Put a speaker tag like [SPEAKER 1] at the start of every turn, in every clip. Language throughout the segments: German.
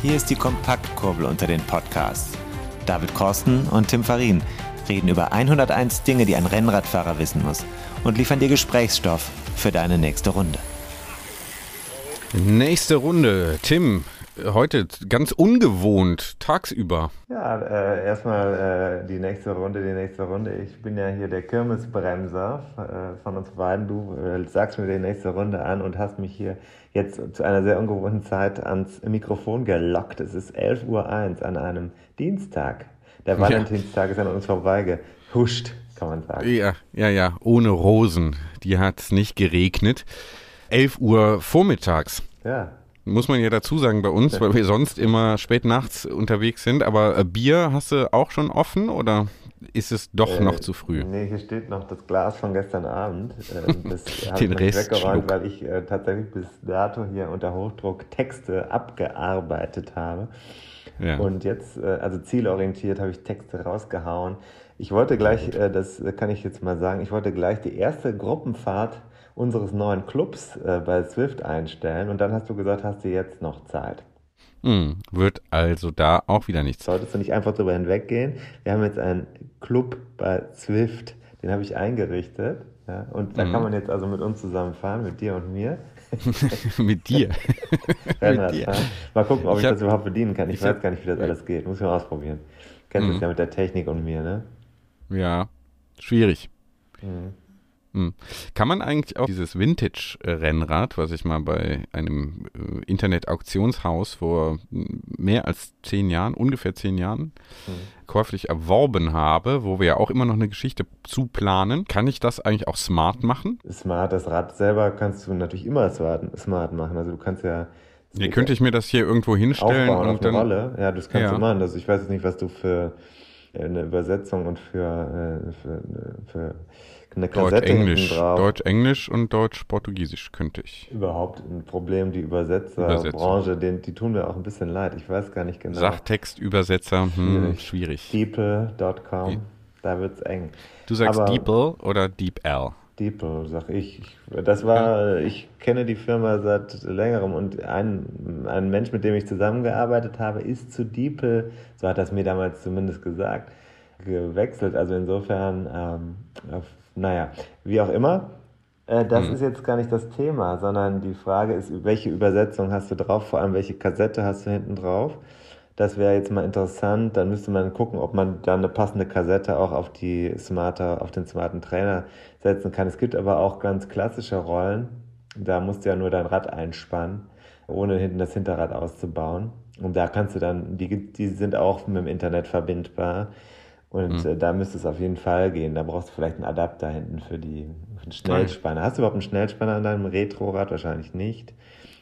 [SPEAKER 1] Hier ist die Kompaktkurbel unter den Podcasts. David Korsten und Tim Farin reden über 101 Dinge, die ein Rennradfahrer wissen muss und liefern dir Gesprächsstoff für deine nächste Runde.
[SPEAKER 2] Nächste Runde. Tim, heute ganz ungewohnt, tagsüber.
[SPEAKER 3] Ja, äh, erstmal äh, die nächste Runde, die nächste Runde. Ich bin ja hier der Kirmesbremser äh, von uns beiden. Du äh, sagst mir die nächste Runde an und hast mich hier jetzt zu einer sehr ungewohnten Zeit ans Mikrofon gelockt. Es ist 11.01 Uhr an einem Dienstag. Der Valentinstag ist an uns vorbeigehuscht, kann man sagen.
[SPEAKER 2] Ja, ja, ja, ohne Rosen. Die hat es nicht geregnet. 11 Uhr vormittags.
[SPEAKER 3] Ja,
[SPEAKER 2] Muss man ja dazu sagen bei uns, weil wir sonst immer spät nachts unterwegs sind. Aber äh, Bier hast du auch schon offen oder ist es doch
[SPEAKER 3] Äh,
[SPEAKER 2] noch zu früh?
[SPEAKER 3] Nee, hier steht noch das Glas von gestern Abend. Äh, das habe
[SPEAKER 2] Den
[SPEAKER 3] ich
[SPEAKER 2] Rest
[SPEAKER 3] weggeräumt, weil ich äh, tatsächlich bis dato hier unter Hochdruck Texte abgearbeitet habe.
[SPEAKER 2] Ja.
[SPEAKER 3] Und jetzt, äh, also zielorientiert, habe ich Texte rausgehauen. Ich wollte gleich, das kann ich jetzt mal sagen, ich wollte gleich die erste Gruppenfahrt unseres neuen Clubs äh, bei Swift einstellen. Und dann hast du gesagt, hast du jetzt noch Zeit.
[SPEAKER 2] Hm, wird also da auch wieder nichts.
[SPEAKER 3] Solltest du nicht einfach drüber hinweggehen. Wir haben jetzt einen Club bei Swift, den habe ich eingerichtet. Ja, und
[SPEAKER 2] Mhm.
[SPEAKER 3] da kann man jetzt also mit uns zusammen fahren, mit dir und mir.
[SPEAKER 2] Mit dir.
[SPEAKER 3] Rennrad
[SPEAKER 2] dir.
[SPEAKER 3] Mal gucken, ob ich,
[SPEAKER 2] Ich hab-
[SPEAKER 3] das überhaupt bedienen kann. Ich,
[SPEAKER 2] ich
[SPEAKER 3] weiß
[SPEAKER 2] hab-
[SPEAKER 3] gar nicht, wie das alles geht. Muss ich mal ausprobieren. Kennst du
[SPEAKER 2] Mhm.
[SPEAKER 3] es ja mit der Technik und mir, ne?
[SPEAKER 2] Ja, schwierig.
[SPEAKER 3] Mhm.
[SPEAKER 2] Hm. Kann man eigentlich auch dieses Vintage-Rennrad, was ich mal bei einem äh, Internet-Auktionshaus vor m, mehr als zehn Jahren, ungefähr zehn Jahren, käuflich erworben habe, wo wir ja auch immer noch eine Geschichte zu planen, kann ich das eigentlich auch smart machen?
[SPEAKER 3] Smart, das Rad selber kannst du natürlich immer smart, machen. Also du kannst ja.
[SPEAKER 2] Ja, könnte ich mir das hier irgendwo hinstellen
[SPEAKER 3] aufbauen auf
[SPEAKER 2] und
[SPEAKER 3] eine
[SPEAKER 2] dann.
[SPEAKER 3] Rolle. Ja, das kannst
[SPEAKER 2] Ja.
[SPEAKER 3] du machen. Also ich weiß jetzt nicht, was du für äh, eine Übersetzung und für, äh, für, für eine Kassette
[SPEAKER 2] Deutsch-Englisch.
[SPEAKER 3] hinten drauf.
[SPEAKER 2] Deutsch-Englisch und Deutsch-Portugiesisch könnte ich.
[SPEAKER 3] Überhaupt ein Problem, die Übersetzerbranche, den, die tun mir auch ein bisschen leid. Ich weiß gar nicht genau.
[SPEAKER 2] Sachtextübersetzer, hm,
[SPEAKER 3] Schwierig. Deeple.com, da wird's eng.
[SPEAKER 2] Du sagst
[SPEAKER 3] Aber-
[SPEAKER 2] DeepL oder DeepL?
[SPEAKER 3] Deeple, sag ich. ich. Das war, ich kenne die Firma seit längerem und ein, ein Mensch, mit dem ich zusammengearbeitet habe, ist zu Deeple, so hat das mir damals zumindest gesagt, gewechselt. Also insofern, ähm, auf, naja, wie auch immer. Äh, das
[SPEAKER 2] Mhm.
[SPEAKER 3] ist jetzt gar nicht das Thema, sondern die Frage ist, welche Übersetzung hast du drauf, vor allem welche Kassette hast du hinten drauf. Das wäre jetzt mal interessant. Dann müsste man gucken, ob man dann eine passende Kassette auch auf die smarter, auf den smarten Trainer setzen kann. Es gibt aber auch ganz klassische Rollen. Da musst du ja nur dein Rad einspannen, ohne hinten das Hinterrad auszubauen. Und da kannst du dann, die, die sind auch mit dem Internet verbindbar. Und äh, da müsste es auf jeden Fall gehen. Da brauchst du vielleicht einen Adapter hinten für, die, für den Schnellspanner. Hast du überhaupt einen Schnellspanner an deinem Retrorad? Wahrscheinlich nicht.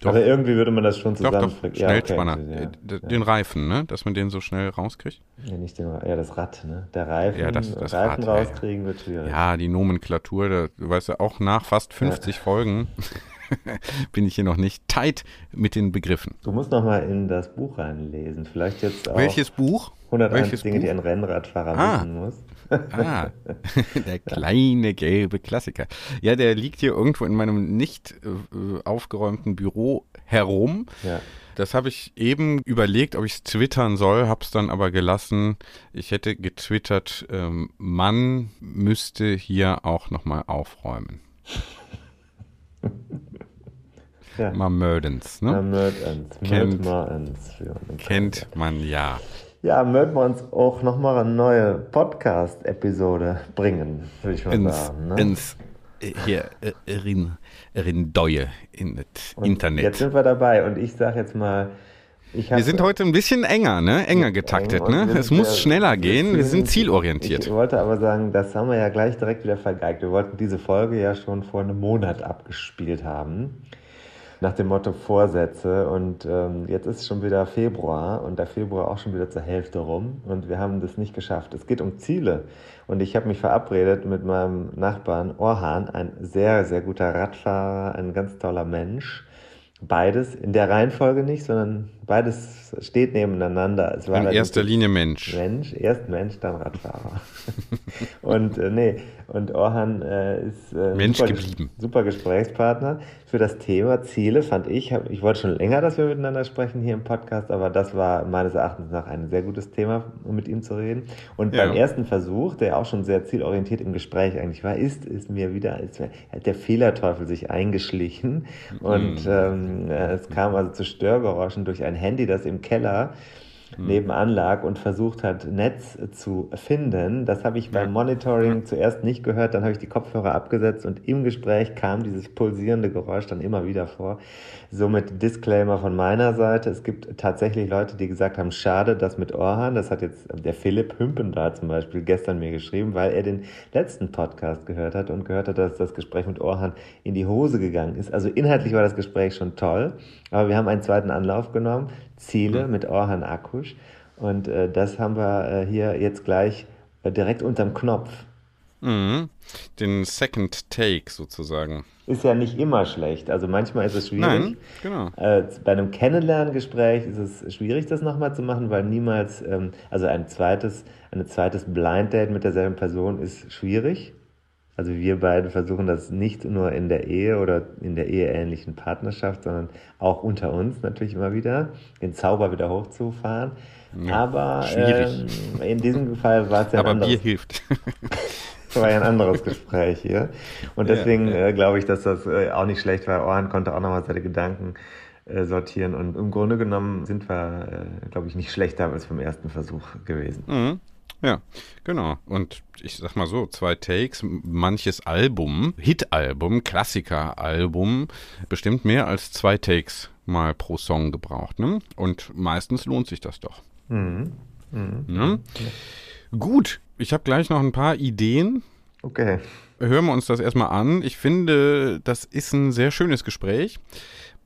[SPEAKER 2] Doch.
[SPEAKER 3] Aber irgendwie würde man das schon
[SPEAKER 2] Doch,
[SPEAKER 3] zusammen
[SPEAKER 2] doch, Schnellspanner. Äh, Den Reifen, ne? Dass man den so schnell rauskriegt.
[SPEAKER 3] Ja, nicht den, ja, das Rad, ne? Der Reifen,
[SPEAKER 2] Ja, das- das
[SPEAKER 3] Reifen
[SPEAKER 2] Rad, ja, ja.
[SPEAKER 3] rauskriegen wird schwierig.
[SPEAKER 2] Ja, die Nomenklatur, da, du weißt ja, auch nach fast 50 Folgen bin ich hier noch nicht tight mit den Begriffen.
[SPEAKER 3] Du musst noch mal in das Buch reinlesen. Vielleicht jetzt auch
[SPEAKER 2] Welches Buch?
[SPEAKER 3] 101
[SPEAKER 2] Welches
[SPEAKER 3] Dinge, die
[SPEAKER 2] Buch?
[SPEAKER 3] ein Rennradfahrer
[SPEAKER 2] Ah.
[SPEAKER 3] wissen muss.
[SPEAKER 2] Ah, der kleine gelbe Klassiker. Ja, der liegt hier irgendwo in meinem nicht äh, aufgeräumten Büro herum.
[SPEAKER 3] Ja.
[SPEAKER 2] Das habe ich eben überlegt, ob ich es twittern soll, habe es dann aber gelassen. Ich hätte getwittert, ähm, man müsste hier auch nochmal aufräumen.
[SPEAKER 3] Ja.
[SPEAKER 2] Mamödens,
[SPEAKER 3] Ja,
[SPEAKER 2] ne?
[SPEAKER 3] Mörd-Ens.
[SPEAKER 2] Kennt-
[SPEAKER 3] uns.
[SPEAKER 2] Kennt man ja.
[SPEAKER 3] Ja, möchten wir uns auch noch mal eine neue Podcast-Episode bringen, würde ich mal
[SPEAKER 2] Ins,
[SPEAKER 3] sagen. Ne?
[SPEAKER 2] ins hier, äh, rin, rin Deue in das
[SPEAKER 3] Und
[SPEAKER 2] Internet.
[SPEAKER 3] Jetzt sind wir dabei und ich sage jetzt mal
[SPEAKER 2] Wir sind heute ein bisschen enger, ne? Enger getaktet, ne? Es muss schneller gehen. Wir sind zielorientiert.
[SPEAKER 3] Ich wollte aber sagen, das haben wir ja gleich direkt wieder vergeigt. Wir wollten diese Folge ja schon vor einem Monat abgespielt haben nach dem Motto Vorsätze. Und ähm, jetzt ist schon wieder Februar und der Februar auch schon wieder zur Hälfte rum und wir haben das nicht geschafft. Es geht um Ziele. Und ich habe mich verabredet mit meinem Nachbarn Orhan, ein sehr, sehr guter Radfahrer, ein ganz toller Mensch. Beides, in der Reihenfolge nicht, sondern beides steht nebeneinander.
[SPEAKER 2] Es war in erster Linie Mensch.
[SPEAKER 3] Mensch, erst Mensch, dann Radfahrer. und äh, nee, und Orhan äh, ist äh,
[SPEAKER 2] Mensch
[SPEAKER 3] super,
[SPEAKER 2] geblieben.
[SPEAKER 3] super Gesprächspartner für das Thema Ziele, fand ich. Ich wollte schon länger, dass wir miteinander sprechen hier im Podcast, aber das war meines Erachtens nach ein sehr gutes Thema, um mit ihm zu reden. Und ja. beim ersten Versuch, der auch schon sehr zielorientiert im Gespräch eigentlich war, ist, ist mir wieder, ist mir, hat der Fehlerteufel sich eingeschlichen und mm. ähm, es kam also zu Störgeräuschen durch ein Handy, das im Keller hm. nebenan lag und versucht hat, Netz zu finden. Das habe ich beim Monitoring zuerst nicht gehört, dann habe ich die Kopfhörer abgesetzt und im Gespräch kam dieses pulsierende Geräusch dann immer wieder vor. Somit Disclaimer von meiner Seite. Es gibt tatsächlich Leute, die gesagt haben, schade, das mit Orhan, das hat jetzt der Philipp Hümpen da zum Beispiel gestern mir geschrieben, weil er den letzten Podcast gehört hat und gehört hat, dass das Gespräch mit Orhan in die Hose gegangen ist. Also inhaltlich war das Gespräch schon toll, aber wir haben einen zweiten Anlauf genommen. Ziele mhm. mit Orhan Akusch. Und äh, das haben wir äh, hier jetzt gleich äh, direkt unterm Knopf.
[SPEAKER 2] Mhm. Den Second Take sozusagen.
[SPEAKER 3] Ist ja nicht immer schlecht. Also manchmal ist es schwierig.
[SPEAKER 2] Nein, genau.
[SPEAKER 3] Äh, bei einem Kennenlerngespräch ist es schwierig, das nochmal zu machen, weil niemals, ähm, also ein zweites, ein zweites Blind Date mit derselben Person ist schwierig. Also wir beide versuchen das nicht nur in der Ehe oder in der eheähnlichen Partnerschaft, sondern auch unter uns natürlich immer wieder, den Zauber wieder hochzufahren. Ja, Aber ähm, in diesem Fall war es ja
[SPEAKER 2] Aber ein anderes, Bier hilft.
[SPEAKER 3] war ja ein anderes Gespräch hier. Und deswegen ja, ja. Äh, glaube ich, dass das äh, auch nicht schlecht war. Ohren konnte auch nochmal seine Gedanken äh, sortieren. Und im Grunde genommen sind wir, äh, glaube ich, nicht schlechter als beim ersten Versuch gewesen.
[SPEAKER 2] Mhm. Ja, genau. Und ich sag mal so, zwei Takes, manches Album, Hit-Album, Klassiker-Album, bestimmt mehr als zwei Takes mal pro Song gebraucht. Ne? Und meistens lohnt sich das doch. Mhm. Mhm. Ne? Gut, ich habe gleich noch ein paar Ideen.
[SPEAKER 3] Okay.
[SPEAKER 2] Hören wir uns das erstmal an. Ich finde, das ist ein sehr schönes Gespräch.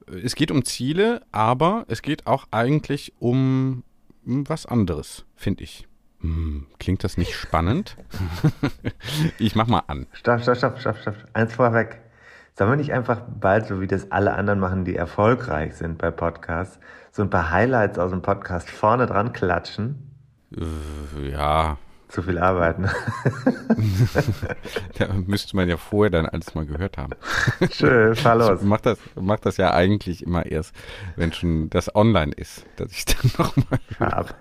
[SPEAKER 2] Es geht um Ziele, aber es geht auch eigentlich um was anderes, finde ich. Hm, klingt das nicht spannend? ich mach mal an.
[SPEAKER 3] Stopp, stopp, stopp, stopp, stopp. Eins vorweg. Sollen wir nicht einfach bald, so wie das alle anderen machen, die erfolgreich sind bei Podcasts, so ein paar Highlights aus dem Podcast vorne dran klatschen?
[SPEAKER 2] Äh, ja.
[SPEAKER 3] Zu viel arbeiten.
[SPEAKER 2] da müsste man ja vorher dann alles mal gehört haben.
[SPEAKER 3] Schön, fahr los.
[SPEAKER 2] Ich mach das, mach das ja eigentlich immer erst, wenn schon das online ist, dass ich dann nochmal. Fahr ab.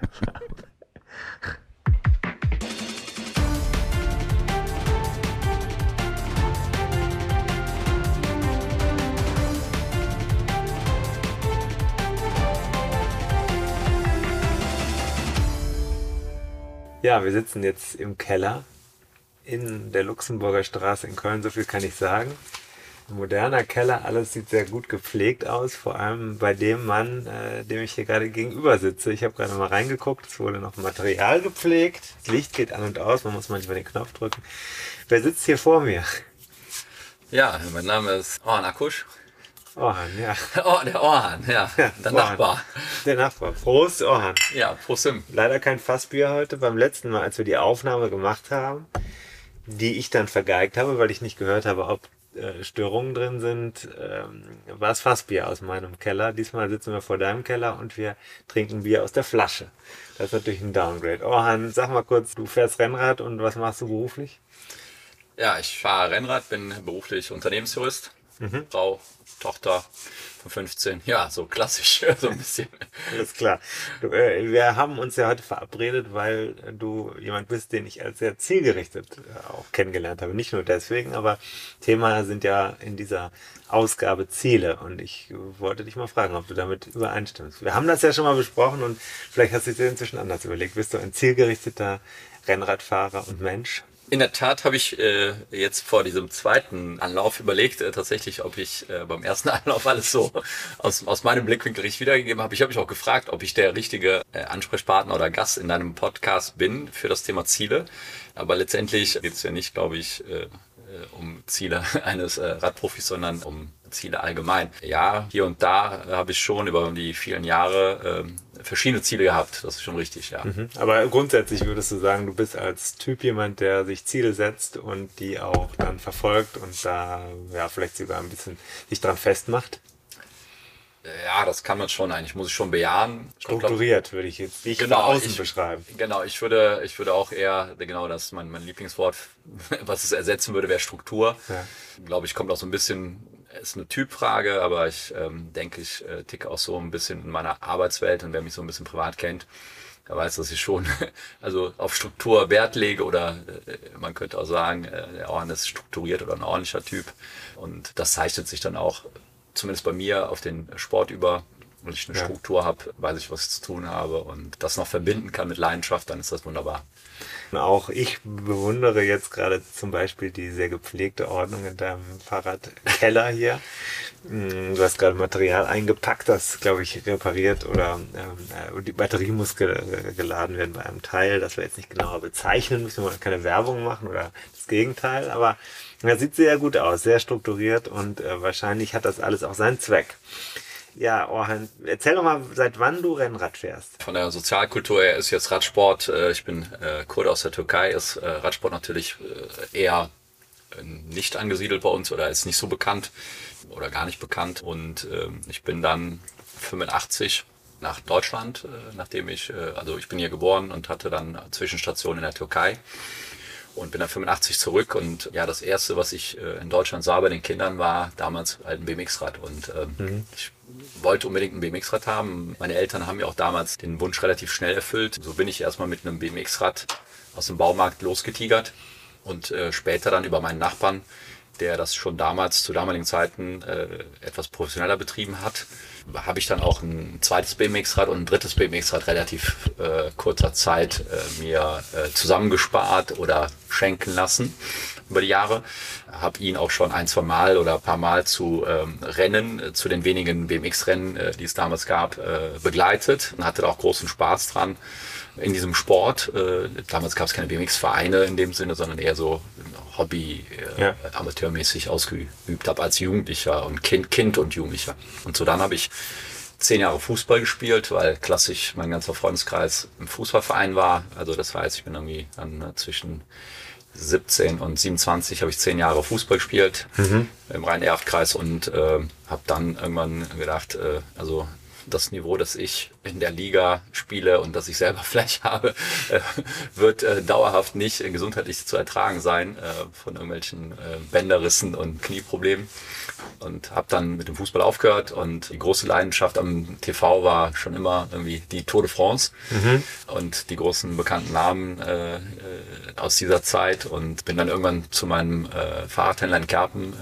[SPEAKER 3] Ja, wir sitzen jetzt im Keller in der Luxemburger Straße in Köln, so viel kann ich sagen. Ein moderner Keller, alles sieht sehr gut gepflegt aus, vor allem bei dem Mann, äh, dem ich hier gerade gegenüber sitze. Ich habe gerade mal reingeguckt, es wurde noch Material gepflegt, das Licht geht an und aus, man muss manchmal den Knopf drücken. Wer sitzt hier vor mir?
[SPEAKER 4] Ja, mein Name ist Orhan Akusch.
[SPEAKER 3] Orhan, ja.
[SPEAKER 4] Oh, der Orhan, ja. ja der Orhan. Nachbar.
[SPEAKER 3] Der Nachbar. Prost, Orhan.
[SPEAKER 4] Ja, Prost. Sim.
[SPEAKER 3] Leider kein Fassbier heute. Beim letzten Mal, als wir die Aufnahme gemacht haben, die ich dann vergeigt habe, weil ich nicht gehört habe, ob äh, Störungen drin sind, ähm, war es Fassbier aus meinem Keller. Diesmal sitzen wir vor deinem Keller und wir trinken Bier aus der Flasche. Das ist natürlich ein Downgrade. Orhan, sag mal kurz, du fährst Rennrad und was machst du beruflich?
[SPEAKER 4] Ja, ich fahre Rennrad, bin beruflich Unternehmensjurist. Mhm. Frau Tochter von 15. Ja, so klassisch, so ein bisschen.
[SPEAKER 3] Alles klar. Du, äh, wir haben uns ja heute verabredet, weil du jemand bist, den ich als sehr zielgerichtet äh, auch kennengelernt habe. Nicht nur deswegen, aber Thema sind ja in dieser Ausgabe Ziele. Und ich wollte dich mal fragen, ob du damit übereinstimmst. Wir haben das ja schon mal besprochen und vielleicht hast du dir inzwischen anders überlegt. Bist du ein zielgerichteter Rennradfahrer und Mensch?
[SPEAKER 4] In der Tat habe ich äh, jetzt vor diesem zweiten Anlauf überlegt, äh, tatsächlich, ob ich äh, beim ersten Anlauf alles so aus, aus meinem Blickwinkel richtig wiedergegeben habe. Ich habe mich auch gefragt, ob ich der richtige äh, Ansprechpartner oder Gast in deinem Podcast bin für das Thema Ziele. Aber letztendlich geht es ja nicht, glaube ich, äh, äh um Ziele eines äh, Radprofis, sondern um Ziele allgemein. Ja, hier und da habe ich schon über die vielen Jahre äh, verschiedene Ziele gehabt. Das ist schon richtig, ja. Mhm.
[SPEAKER 3] Aber grundsätzlich würdest du sagen, du bist als Typ jemand, der sich Ziele setzt und die auch dann verfolgt und da ja vielleicht sogar ein bisschen sich dran festmacht?
[SPEAKER 4] Ja, das kann man schon eigentlich, muss ich schon bejahen.
[SPEAKER 3] Strukturiert würde ich jetzt nicht genau, außen ich, beschreiben.
[SPEAKER 4] Genau, ich würde, ich würde auch eher, genau das ist mein, mein Lieblingswort, was es ersetzen würde, wäre Struktur. Ja. Glaube ich, kommt auch so ein bisschen ist eine Typfrage, aber ich ähm, denke, ich äh, ticke auch so ein bisschen in meiner Arbeitswelt und wer mich so ein bisschen privat kennt, der weiß, dass ich schon also auf Struktur Wert lege oder äh, man könnte auch sagen, äh, der Ohren ist strukturiert oder ein ordentlicher Typ. Und das zeichnet sich dann auch zumindest bei mir auf den Sport über. Wenn ich eine ja. Struktur habe, weiß ich, was ich zu tun habe und das noch verbinden kann mit Leidenschaft, dann ist das wunderbar.
[SPEAKER 3] Auch ich bewundere jetzt gerade zum Beispiel die sehr gepflegte Ordnung in deinem Fahrradkeller hier. Mm, du hast gerade Material eingepackt, das, glaube ich, repariert oder ähm, die Batterie muss ge geladen werden bei einem Teil, das wir jetzt nicht genauer bezeichnen, müssen wir keine Werbung machen oder das Gegenteil, aber das sieht sehr gut aus, sehr strukturiert und äh, wahrscheinlich hat das alles auch seinen Zweck. Ja, Orhan, erzähl doch mal, seit wann du Rennrad fährst.
[SPEAKER 4] Von der Sozialkultur her ist jetzt Radsport, äh, ich bin äh, Kurde aus der Türkei, ist äh, Radsport natürlich eher nicht angesiedelt bei uns oder ist nicht so bekannt oder gar nicht bekannt. Und ähm, ich bin dann 85 nach Deutschland, nachdem ich, also ich bin hier geboren und hatte dann Zwischenstation in der Türkei und bin dann 85 zurück und ja, das erste, was ich in Deutschland sah bei den Kindern, war damals halt ein BMX-Rad und ähm, mhm. ich wollte unbedingt ein BMX-Rad haben. Meine Eltern haben mir auch damals den Wunsch relativ schnell erfüllt. So bin ich erstmal mit einem BMX-Rad aus dem Baumarkt losgetigert und äh, später dann über meinen Nachbarn, der das schon damals zu damaligen Zeiten äh, etwas professioneller betrieben hat, habe ich dann auch ein zweites BMX-Rad und ein drittes BMX-Rad relativ äh, kurzer Zeit äh, mir äh, zusammengespart oder schenken lassen über die Jahre. Habe ihn auch schon ein, zwei Mal oder ein paar Mal zu ähm, Rennen, äh, zu den wenigen BMX-Rennen, äh, die es damals gab, äh, begleitet und hatte da auch großen Spaß dran in diesem Sport. Äh, damals gab es keine BMX-Vereine in dem Sinne, sondern eher so Hobby, äh, ja. amateurmäßig ausgeübt habe als Jugendlicher und Kind, Kind und Jugendlicher. Und so dann habe ich zehn Jahre Fußball gespielt, weil klassisch mein ganzer Freundeskreis im Fußballverein war. Also das heißt, ich bin irgendwie dann äh, zwischen 17 und 27 habe ich zehn Jahre Fußball gespielt mhm. im Rhein-Erft-Kreis und äh, habe dann irgendwann gedacht, äh, also das Niveau, das ich in der Liga spiele und das ich selber vielleicht habe, äh, wird äh, dauerhaft nicht äh, gesundheitlich zu ertragen sein äh, von irgendwelchen äh, Bänderrissen und Knieproblemen. Und habe dann mit dem Fußball aufgehört und die große Leidenschaft am TV war schon immer irgendwie die Tour de France mhm. und die großen bekannten Namen äh, aus dieser Zeit und bin dann irgendwann zu meinem Fahrradhändler in Kerpen,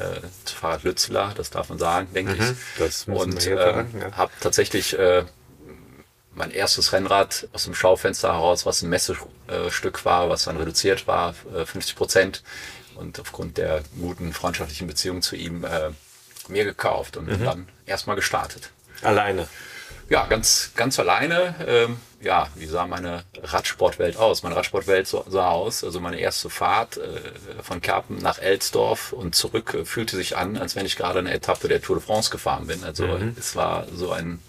[SPEAKER 4] zu Fahrrad Lützler, das darf man sagen, denke mhm. ich. Das und äh, ja. habe tatsächlich äh, mein erstes Rennrad aus dem Schaufenster heraus, was ein Messestück war, was dann reduziert war, 50 äh, Prozent. Und aufgrund der guten freundschaftlichen Beziehung zu ihm äh, mir gekauft und mhm. dann erstmal gestartet.
[SPEAKER 3] Alleine?
[SPEAKER 4] Ja, ganz, ganz alleine. Ähm, ja, wie sah meine Radsportwelt aus? Meine Radsportwelt sah aus, also meine erste Fahrt äh, von Kerpen nach Elsdorf und zurück äh, fühlte sich an, als wenn ich gerade eine Etappe der Tour de France gefahren bin. Also mhm. es war so ein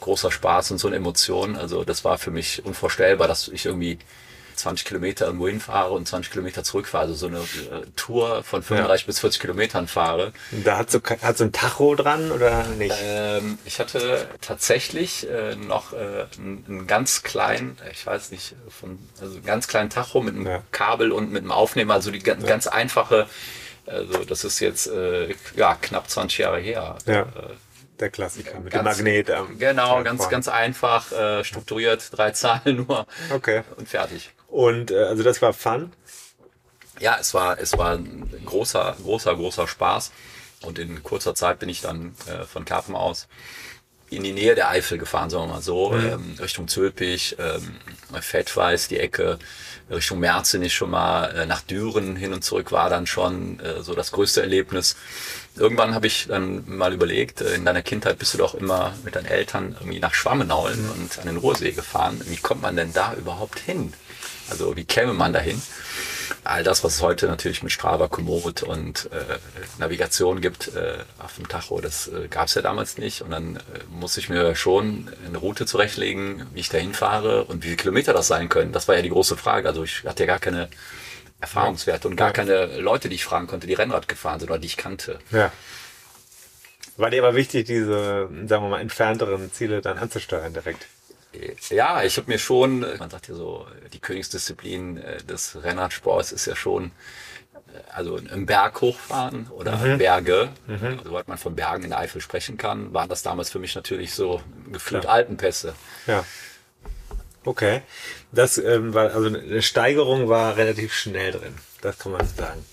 [SPEAKER 4] großer Spaß und so eine Emotion. Also das war für mich unvorstellbar, dass ich irgendwie 20 Kilometer irgendwo hinfahre und 20 Kilometer zurückfahre. Also so eine äh, Tour von 35 ja. bis 40 Kilometern fahre.
[SPEAKER 3] Da hat so, hat so ein Tacho dran oder nicht?
[SPEAKER 4] Ähm, ich hatte tatsächlich äh, noch äh, einen, einen ganz kleinen, ich weiß nicht, von, also einen ganz kleinen Tacho mit einem ja. Kabel und mit einem Aufnehmer. Also die ganz, ja. ganz einfache, also das ist jetzt äh, ja knapp 20 Jahre her.
[SPEAKER 3] Ja. Äh, der Klassiker mit ganz, dem Magnet.
[SPEAKER 4] Ähm, genau, ganz, ganz einfach, äh, strukturiert, drei Zahlen nur
[SPEAKER 3] okay.
[SPEAKER 4] und fertig.
[SPEAKER 3] Und äh, also das war Fun?
[SPEAKER 4] Ja, es war, es war ein großer, großer, großer Spaß. Und in kurzer Zeit bin ich dann äh, von Karpen aus in die Nähe der Eifel gefahren, sagen wir mal so, mhm. ähm, Richtung Zülpich, ähm, Fettweiß, die Ecke, Richtung Merzenich schon mal, äh, nach Düren hin und zurück war dann schon äh, so das größte Erlebnis. Irgendwann habe ich dann mal überlegt, äh, in deiner Kindheit bist du doch immer mit deinen Eltern irgendwie nach Schwammenaulen mhm. und an den Ruhrsee gefahren. Wie kommt man denn da überhaupt hin? Also wie käme man dahin? all das, was es heute natürlich mit Strava, Komoot und äh, Navigation gibt äh, auf dem Tacho, das äh, gab es ja damals nicht. Und dann äh, muss ich mir schon eine Route zurechtlegen, wie ich da hinfahre und wie viele Kilometer das sein können. Das war ja die große Frage. Also ich hatte ja gar keine Erfahrungswerte und gar keine Leute, die ich fragen konnte, die Rennrad gefahren sind oder die ich kannte.
[SPEAKER 3] Ja. War dir aber wichtig, diese, sagen wir mal, entfernteren Ziele dann anzusteuern direkt?
[SPEAKER 4] Ja, ich habe mir schon, man sagt ja so, die Königsdisziplin äh, des Rennradsports ist ja schon, äh, also im Berg hochfahren oder mhm. Berge, mhm. sobald man von Bergen in der Eifel sprechen kann, waren das damals für mich natürlich so gefühlt Klar. Alpenpässe.
[SPEAKER 3] Ja. Okay. Das ähm, war, also eine Steigerung war relativ schnell drin. Das kann man sagen.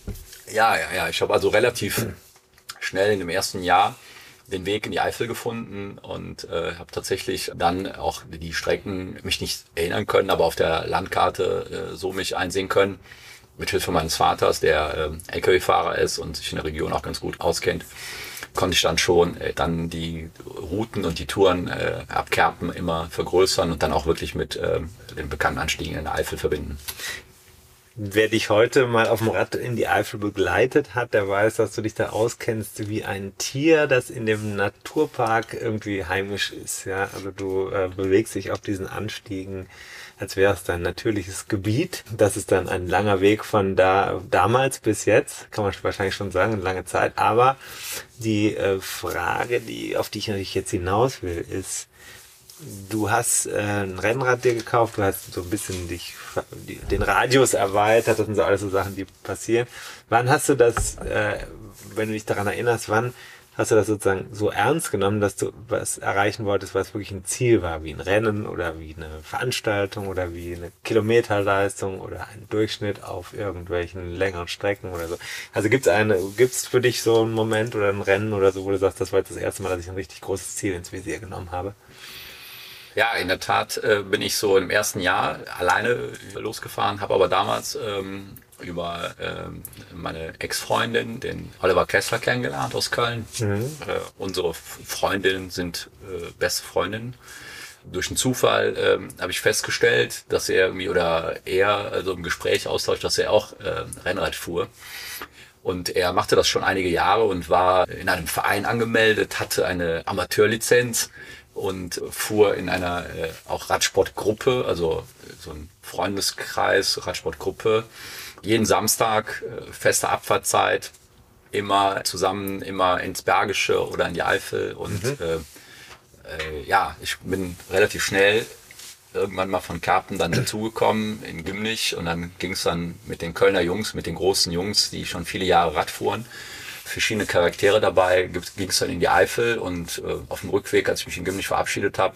[SPEAKER 4] Ja, ja, ja. Ich habe also relativ schnell in dem ersten Jahr den Weg in die Eifel gefunden und äh, habe tatsächlich dann auch die Strecken mich nicht erinnern können, aber auf der Landkarte äh, so mich einsehen können. Mit Hilfe meines Vaters, der äh, LKW-Fahrer ist und sich in der Region auch ganz gut auskennt, konnte ich dann schon äh, dann die Routen und die Touren äh, ab Kerpen immer vergrößern und dann auch wirklich mit äh, den bekannten Anstiegen in der Eifel verbinden.
[SPEAKER 3] Wer dich heute mal auf dem Rad in die Eifel begleitet hat, der weiß, dass du dich da auskennst wie ein Tier, das in dem Naturpark irgendwie heimisch ist. Ja, also du äh, bewegst dich auf diesen Anstiegen, als wäre es dein natürliches Gebiet. Das ist dann ein langer Weg von da damals bis jetzt, kann man wahrscheinlich schon sagen, eine lange Zeit. Aber die äh, Frage, die auf die ich natürlich jetzt hinaus will, ist du hast äh, ein Rennrad dir gekauft, du hast so ein bisschen dich den Radius erweitert, das sind so alles so Sachen, die passieren. Wann hast du das, äh, wenn du dich daran erinnerst, wann hast du das sozusagen so ernst genommen, dass du was erreichen wolltest, was wirklich ein Ziel war, wie ein Rennen oder wie eine Veranstaltung oder wie eine Kilometerleistung oder ein Durchschnitt auf irgendwelchen längeren Strecken oder so. Also gibt's eine, gibt's für dich so einen Moment oder ein Rennen oder so, wo du sagst, das war jetzt das erste Mal, dass ich ein richtig großes Ziel ins Visier genommen habe?
[SPEAKER 4] Ja, in der Tat äh, bin ich so im ersten Jahr alleine losgefahren, habe aber damals ähm, über ähm, meine Ex-Freundin, den Oliver Kessler, kennengelernt aus Köln. Mhm. Äh, unsere Freundinnen sind äh, beste Freundinnen. Durch einen Zufall ähm, habe ich festgestellt, dass er irgendwie oder er also im Gespräch austauscht, dass er auch äh, Rennrad fuhr. Und er machte das schon einige Jahre und war in einem Verein angemeldet, hatte eine Amateurlizenz und fuhr in einer äh, auch Radsportgruppe, also so ein Freundeskreis, Radsportgruppe, jeden Samstag, äh, feste Abfahrtzeit, immer zusammen, immer ins Bergische oder in die Eifel. Und mhm. äh, äh, ja, ich bin relativ schnell irgendwann mal von Karpen dann dazugekommen in Gymnich und dann ging es dann mit den Kölner Jungs, mit den großen Jungs, die schon viele Jahre Rad fuhren, verschiedene Charaktere dabei, ging es dann in die Eifel und äh, auf dem Rückweg, als ich mich in Gimlich verabschiedet habe,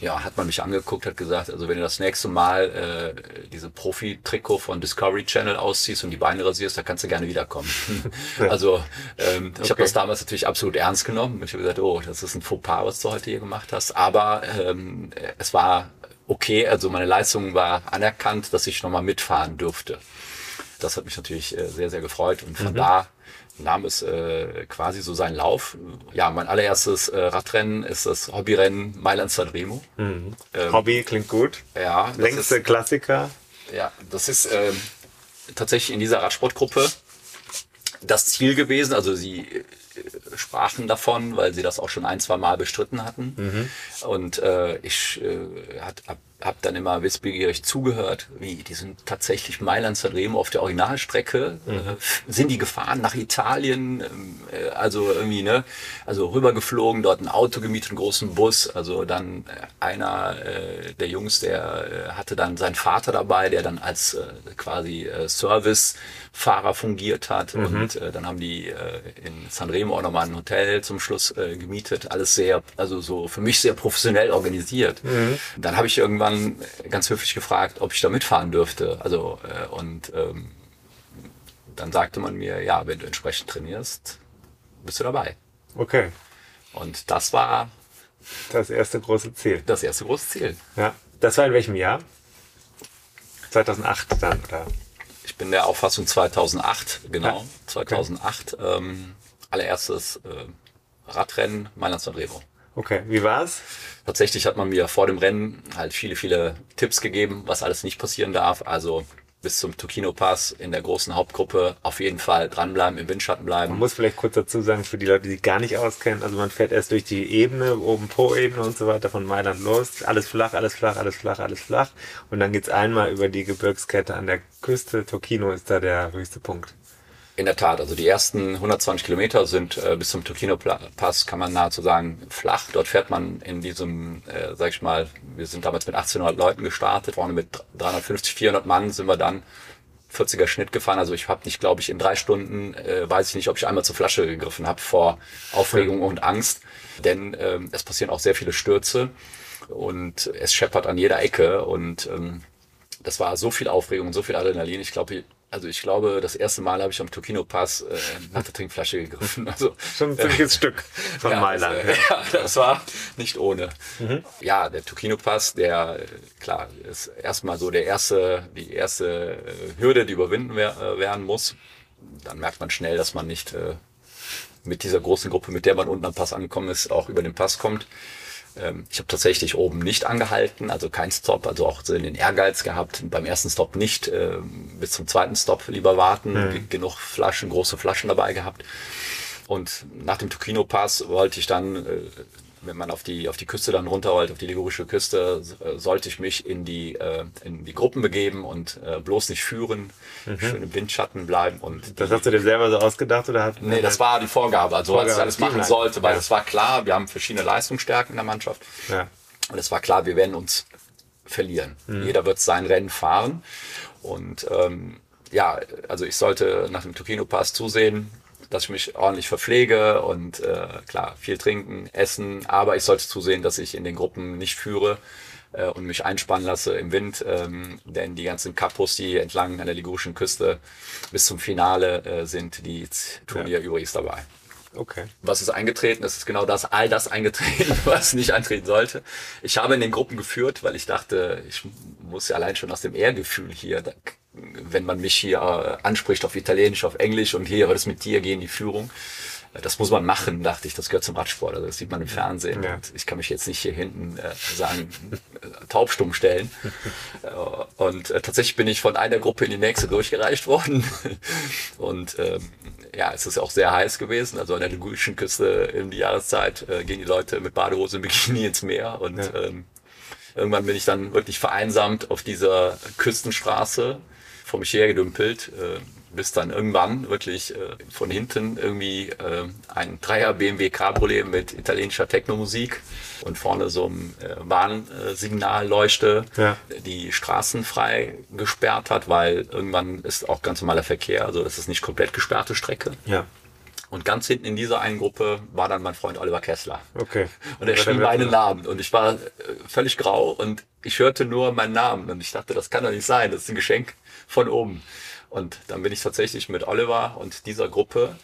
[SPEAKER 4] ja, hat man mich angeguckt, hat gesagt, also wenn du das nächste Mal äh, diese Profi-Trikot von Discovery Channel ausziehst und die Beine rasierst, dann kannst du gerne wiederkommen. also ähm, ich okay. habe das damals natürlich absolut ernst genommen. Ich habe gesagt, oh, das ist ein Fauxpas, was du heute hier gemacht hast. Aber ähm, es war okay, also meine Leistung war anerkannt, dass ich nochmal mitfahren dürfte. Das hat mich natürlich äh, sehr, sehr gefreut und von mhm. da nahm es äh, quasi so seinen Lauf. Ja, mein allererstes äh, Radrennen ist das Hobbyrennen Mailand Sanremo.
[SPEAKER 3] Mhm. Ähm, Hobby klingt gut.
[SPEAKER 4] Ja.
[SPEAKER 3] Längste ist, Klassiker.
[SPEAKER 4] Ja, das ist ähm, tatsächlich in dieser Radsportgruppe das Ziel gewesen. Also sie äh, sprachen davon, weil sie das auch schon ein, zwei Mal bestritten hatten. Mhm. Und äh, ich äh, hat, hab habe dann immer wissbegierig zugehört, wie die sind tatsächlich Mailand Sanremo auf der Originalstrecke, mhm. äh, sind die gefahren nach Italien, äh, also irgendwie ne, also rübergeflogen, dort ein Auto gemietet, einen großen Bus, also dann äh, einer äh, der Jungs, der äh, hatte dann seinen Vater dabei, der dann als äh, quasi äh, Service Fahrer fungiert hat mhm. und äh, dann haben die äh, in Sanremo auch nochmal ein Hotel zum Schluss äh, gemietet, alles sehr, also so für mich sehr professionell organisiert. Mhm. Dann habe ich irgendwann ganz höflich gefragt, ob ich da mitfahren dürfte. Also äh, und ähm, dann sagte man mir, ja, wenn du entsprechend trainierst, bist du dabei.
[SPEAKER 3] Okay.
[SPEAKER 4] Und das war
[SPEAKER 3] Das erste große Ziel.
[SPEAKER 4] Das erste große Ziel.
[SPEAKER 3] Ja. Das war in welchem Jahr? 2008 dann, oder?
[SPEAKER 4] Ich bin der Auffassung 2008, genau.
[SPEAKER 3] Ja.
[SPEAKER 4] 2008. Ähm, allererstes äh, Radrennen Mailand Sanremo.
[SPEAKER 3] Okay, wie war's?
[SPEAKER 4] Tatsächlich hat man mir vor dem Rennen halt viele, viele Tipps gegeben, was alles nicht passieren darf. Also bis zum Tokino Pass in der großen Hauptgruppe auf jeden Fall dranbleiben, im Windschatten bleiben.
[SPEAKER 3] Man muss vielleicht kurz dazu sagen, für die Leute, die gar nicht auskennen, also man fährt erst durch die Ebene, oben Po-Ebene und so weiter von Mailand los. Alles flach, alles flach, alles flach, alles flach. Und dann geht's einmal über die Gebirgskette an der Küste. Tokino ist da der höchste Punkt.
[SPEAKER 4] In der Tat, also die ersten 120 Kilometer sind äh, bis zum Tokino Pass, kann man nahezu sagen, flach. Dort fährt man in diesem, äh, sag ich mal, wir sind damals mit 1800 Leuten gestartet, vorne mit 350, 400 Mann sind wir dann 40er Schnitt gefahren. Also ich habe nicht, glaube ich, in drei Stunden, äh, weiß ich nicht, ob ich einmal zur Flasche gegriffen habe vor Aufregung und Angst. Denn ähm, es passieren auch sehr viele Stürze und es scheppert an jeder Ecke und ähm, das war so viel Aufregung so viel Adrenalin. Ich glaube, also ich glaube, das erste Mal habe ich am Tokino Pass äh, nach der Trinkflasche gegriffen. Also
[SPEAKER 3] Schon ein ziemliches Stück von
[SPEAKER 4] ja,
[SPEAKER 3] Mailand.
[SPEAKER 4] Das, äh, ja, das war nicht ohne. Ja, der Tokino Pass, der äh, klar ist erstmal so der erste, die erste äh, Hürde, die überwinden wer, äh, werden muss. Dann merkt man schnell, dass man nicht äh, mit dieser großen Gruppe, mit der man unten am Pass angekommen ist, auch über den Pass kommt. Ähm, Ich habe tatsächlich oben nicht angehalten, also kein Stop, also auch so den Ehrgeiz gehabt, beim ersten Stop nicht, ähm, bis zum zweiten Stop lieber warten, Ge- genug Flaschen, große Flaschen dabei gehabt. Und nach dem Tokino Pass wollte ich dann, äh, wenn man auf die auf die Küste dann runter wollte, auf die ligurische Küste, äh, sollte ich mich in die äh, in die Gruppen begeben und äh, bloß nicht führen, schön im Windschatten bleiben und
[SPEAKER 3] Das
[SPEAKER 4] die-
[SPEAKER 3] hast du dir selber so ausgedacht oder hat
[SPEAKER 4] Nee, das war die Vorgabe, also was ich
[SPEAKER 3] Vorgabe
[SPEAKER 4] alles machen sollte, weil
[SPEAKER 3] Ja.
[SPEAKER 4] es war klar, wir haben verschiedene Leistungsstärken in der Mannschaft.
[SPEAKER 3] ja.
[SPEAKER 4] Und es war klar, wir werden uns verlieren. Jeder wird sein Rennen fahren. Und ähm, ja, also ich sollte nach dem Tokino Pass zusehen, dass ich mich ordentlich verpflege und äh, klar, viel trinken, essen, aber ich sollte zusehen, dass ich in den Gruppen nicht führe äh, und mich einspannen lasse im Wind, ähm, denn die ganzen Kapos, die entlang an der ligurischen Küste bis zum Finale äh, sind, die Turnier übrigens dabei.
[SPEAKER 3] Okay.
[SPEAKER 4] Was ist eingetreten? Es ist genau das, all das eingetreten, was nicht eintreten sollte. Ich habe in den Gruppen geführt, weil ich dachte, ich muss ja allein schon aus dem Ehrgefühl hier, da, wenn man mich hier äh, anspricht auf Italienisch, auf Englisch und hier, was ist mit dir, geh in die Führung. Äh, Das muss man machen, dachte ich, das gehört zum Radsport. Also das sieht man im Fernsehen.
[SPEAKER 3] Ja.
[SPEAKER 4] Ich kann mich jetzt nicht hier hinten äh, sagen, äh, taubstumm stellen. Und äh, tatsächlich bin ich von einer Gruppe in die nächste durchgereicht worden. Und ähm, ja, es ist auch sehr heiß gewesen. Also an der ligurischen Küste in die Jahreszeit äh, gehen die Leute mit Badehose und Bikini ins Meer. Und
[SPEAKER 3] Ja.
[SPEAKER 4] ähm, irgendwann bin ich dann wirklich vereinsamt auf dieser Küstenstraße vor mich hergedümpelt, äh, bis dann irgendwann wirklich äh, von hinten irgendwie äh, ein Dreier BMW Cabriolet mit italienischer Technomusik und vorne so ein äh, Warnsigunnalleuchte
[SPEAKER 3] Ja.
[SPEAKER 4] die Straßen frei gesperrt hat, weil irgendwann ist auch ganz normaler Verkehr, also das ist nicht komplett gesperrte Strecke.
[SPEAKER 3] Ja.
[SPEAKER 4] Und ganz hinten in dieser einen Gruppe war dann mein Freund Oliver Kessler.
[SPEAKER 3] Okay.
[SPEAKER 4] Und er schrie meinen Namen und ich war äh, völlig grau und ich hörte nur meinen Namen und ich dachte, das kann doch nicht sein, das ist ein Geschenk von oben. Und dann bin ich tatsächlich mit Oliver und dieser Gruppe,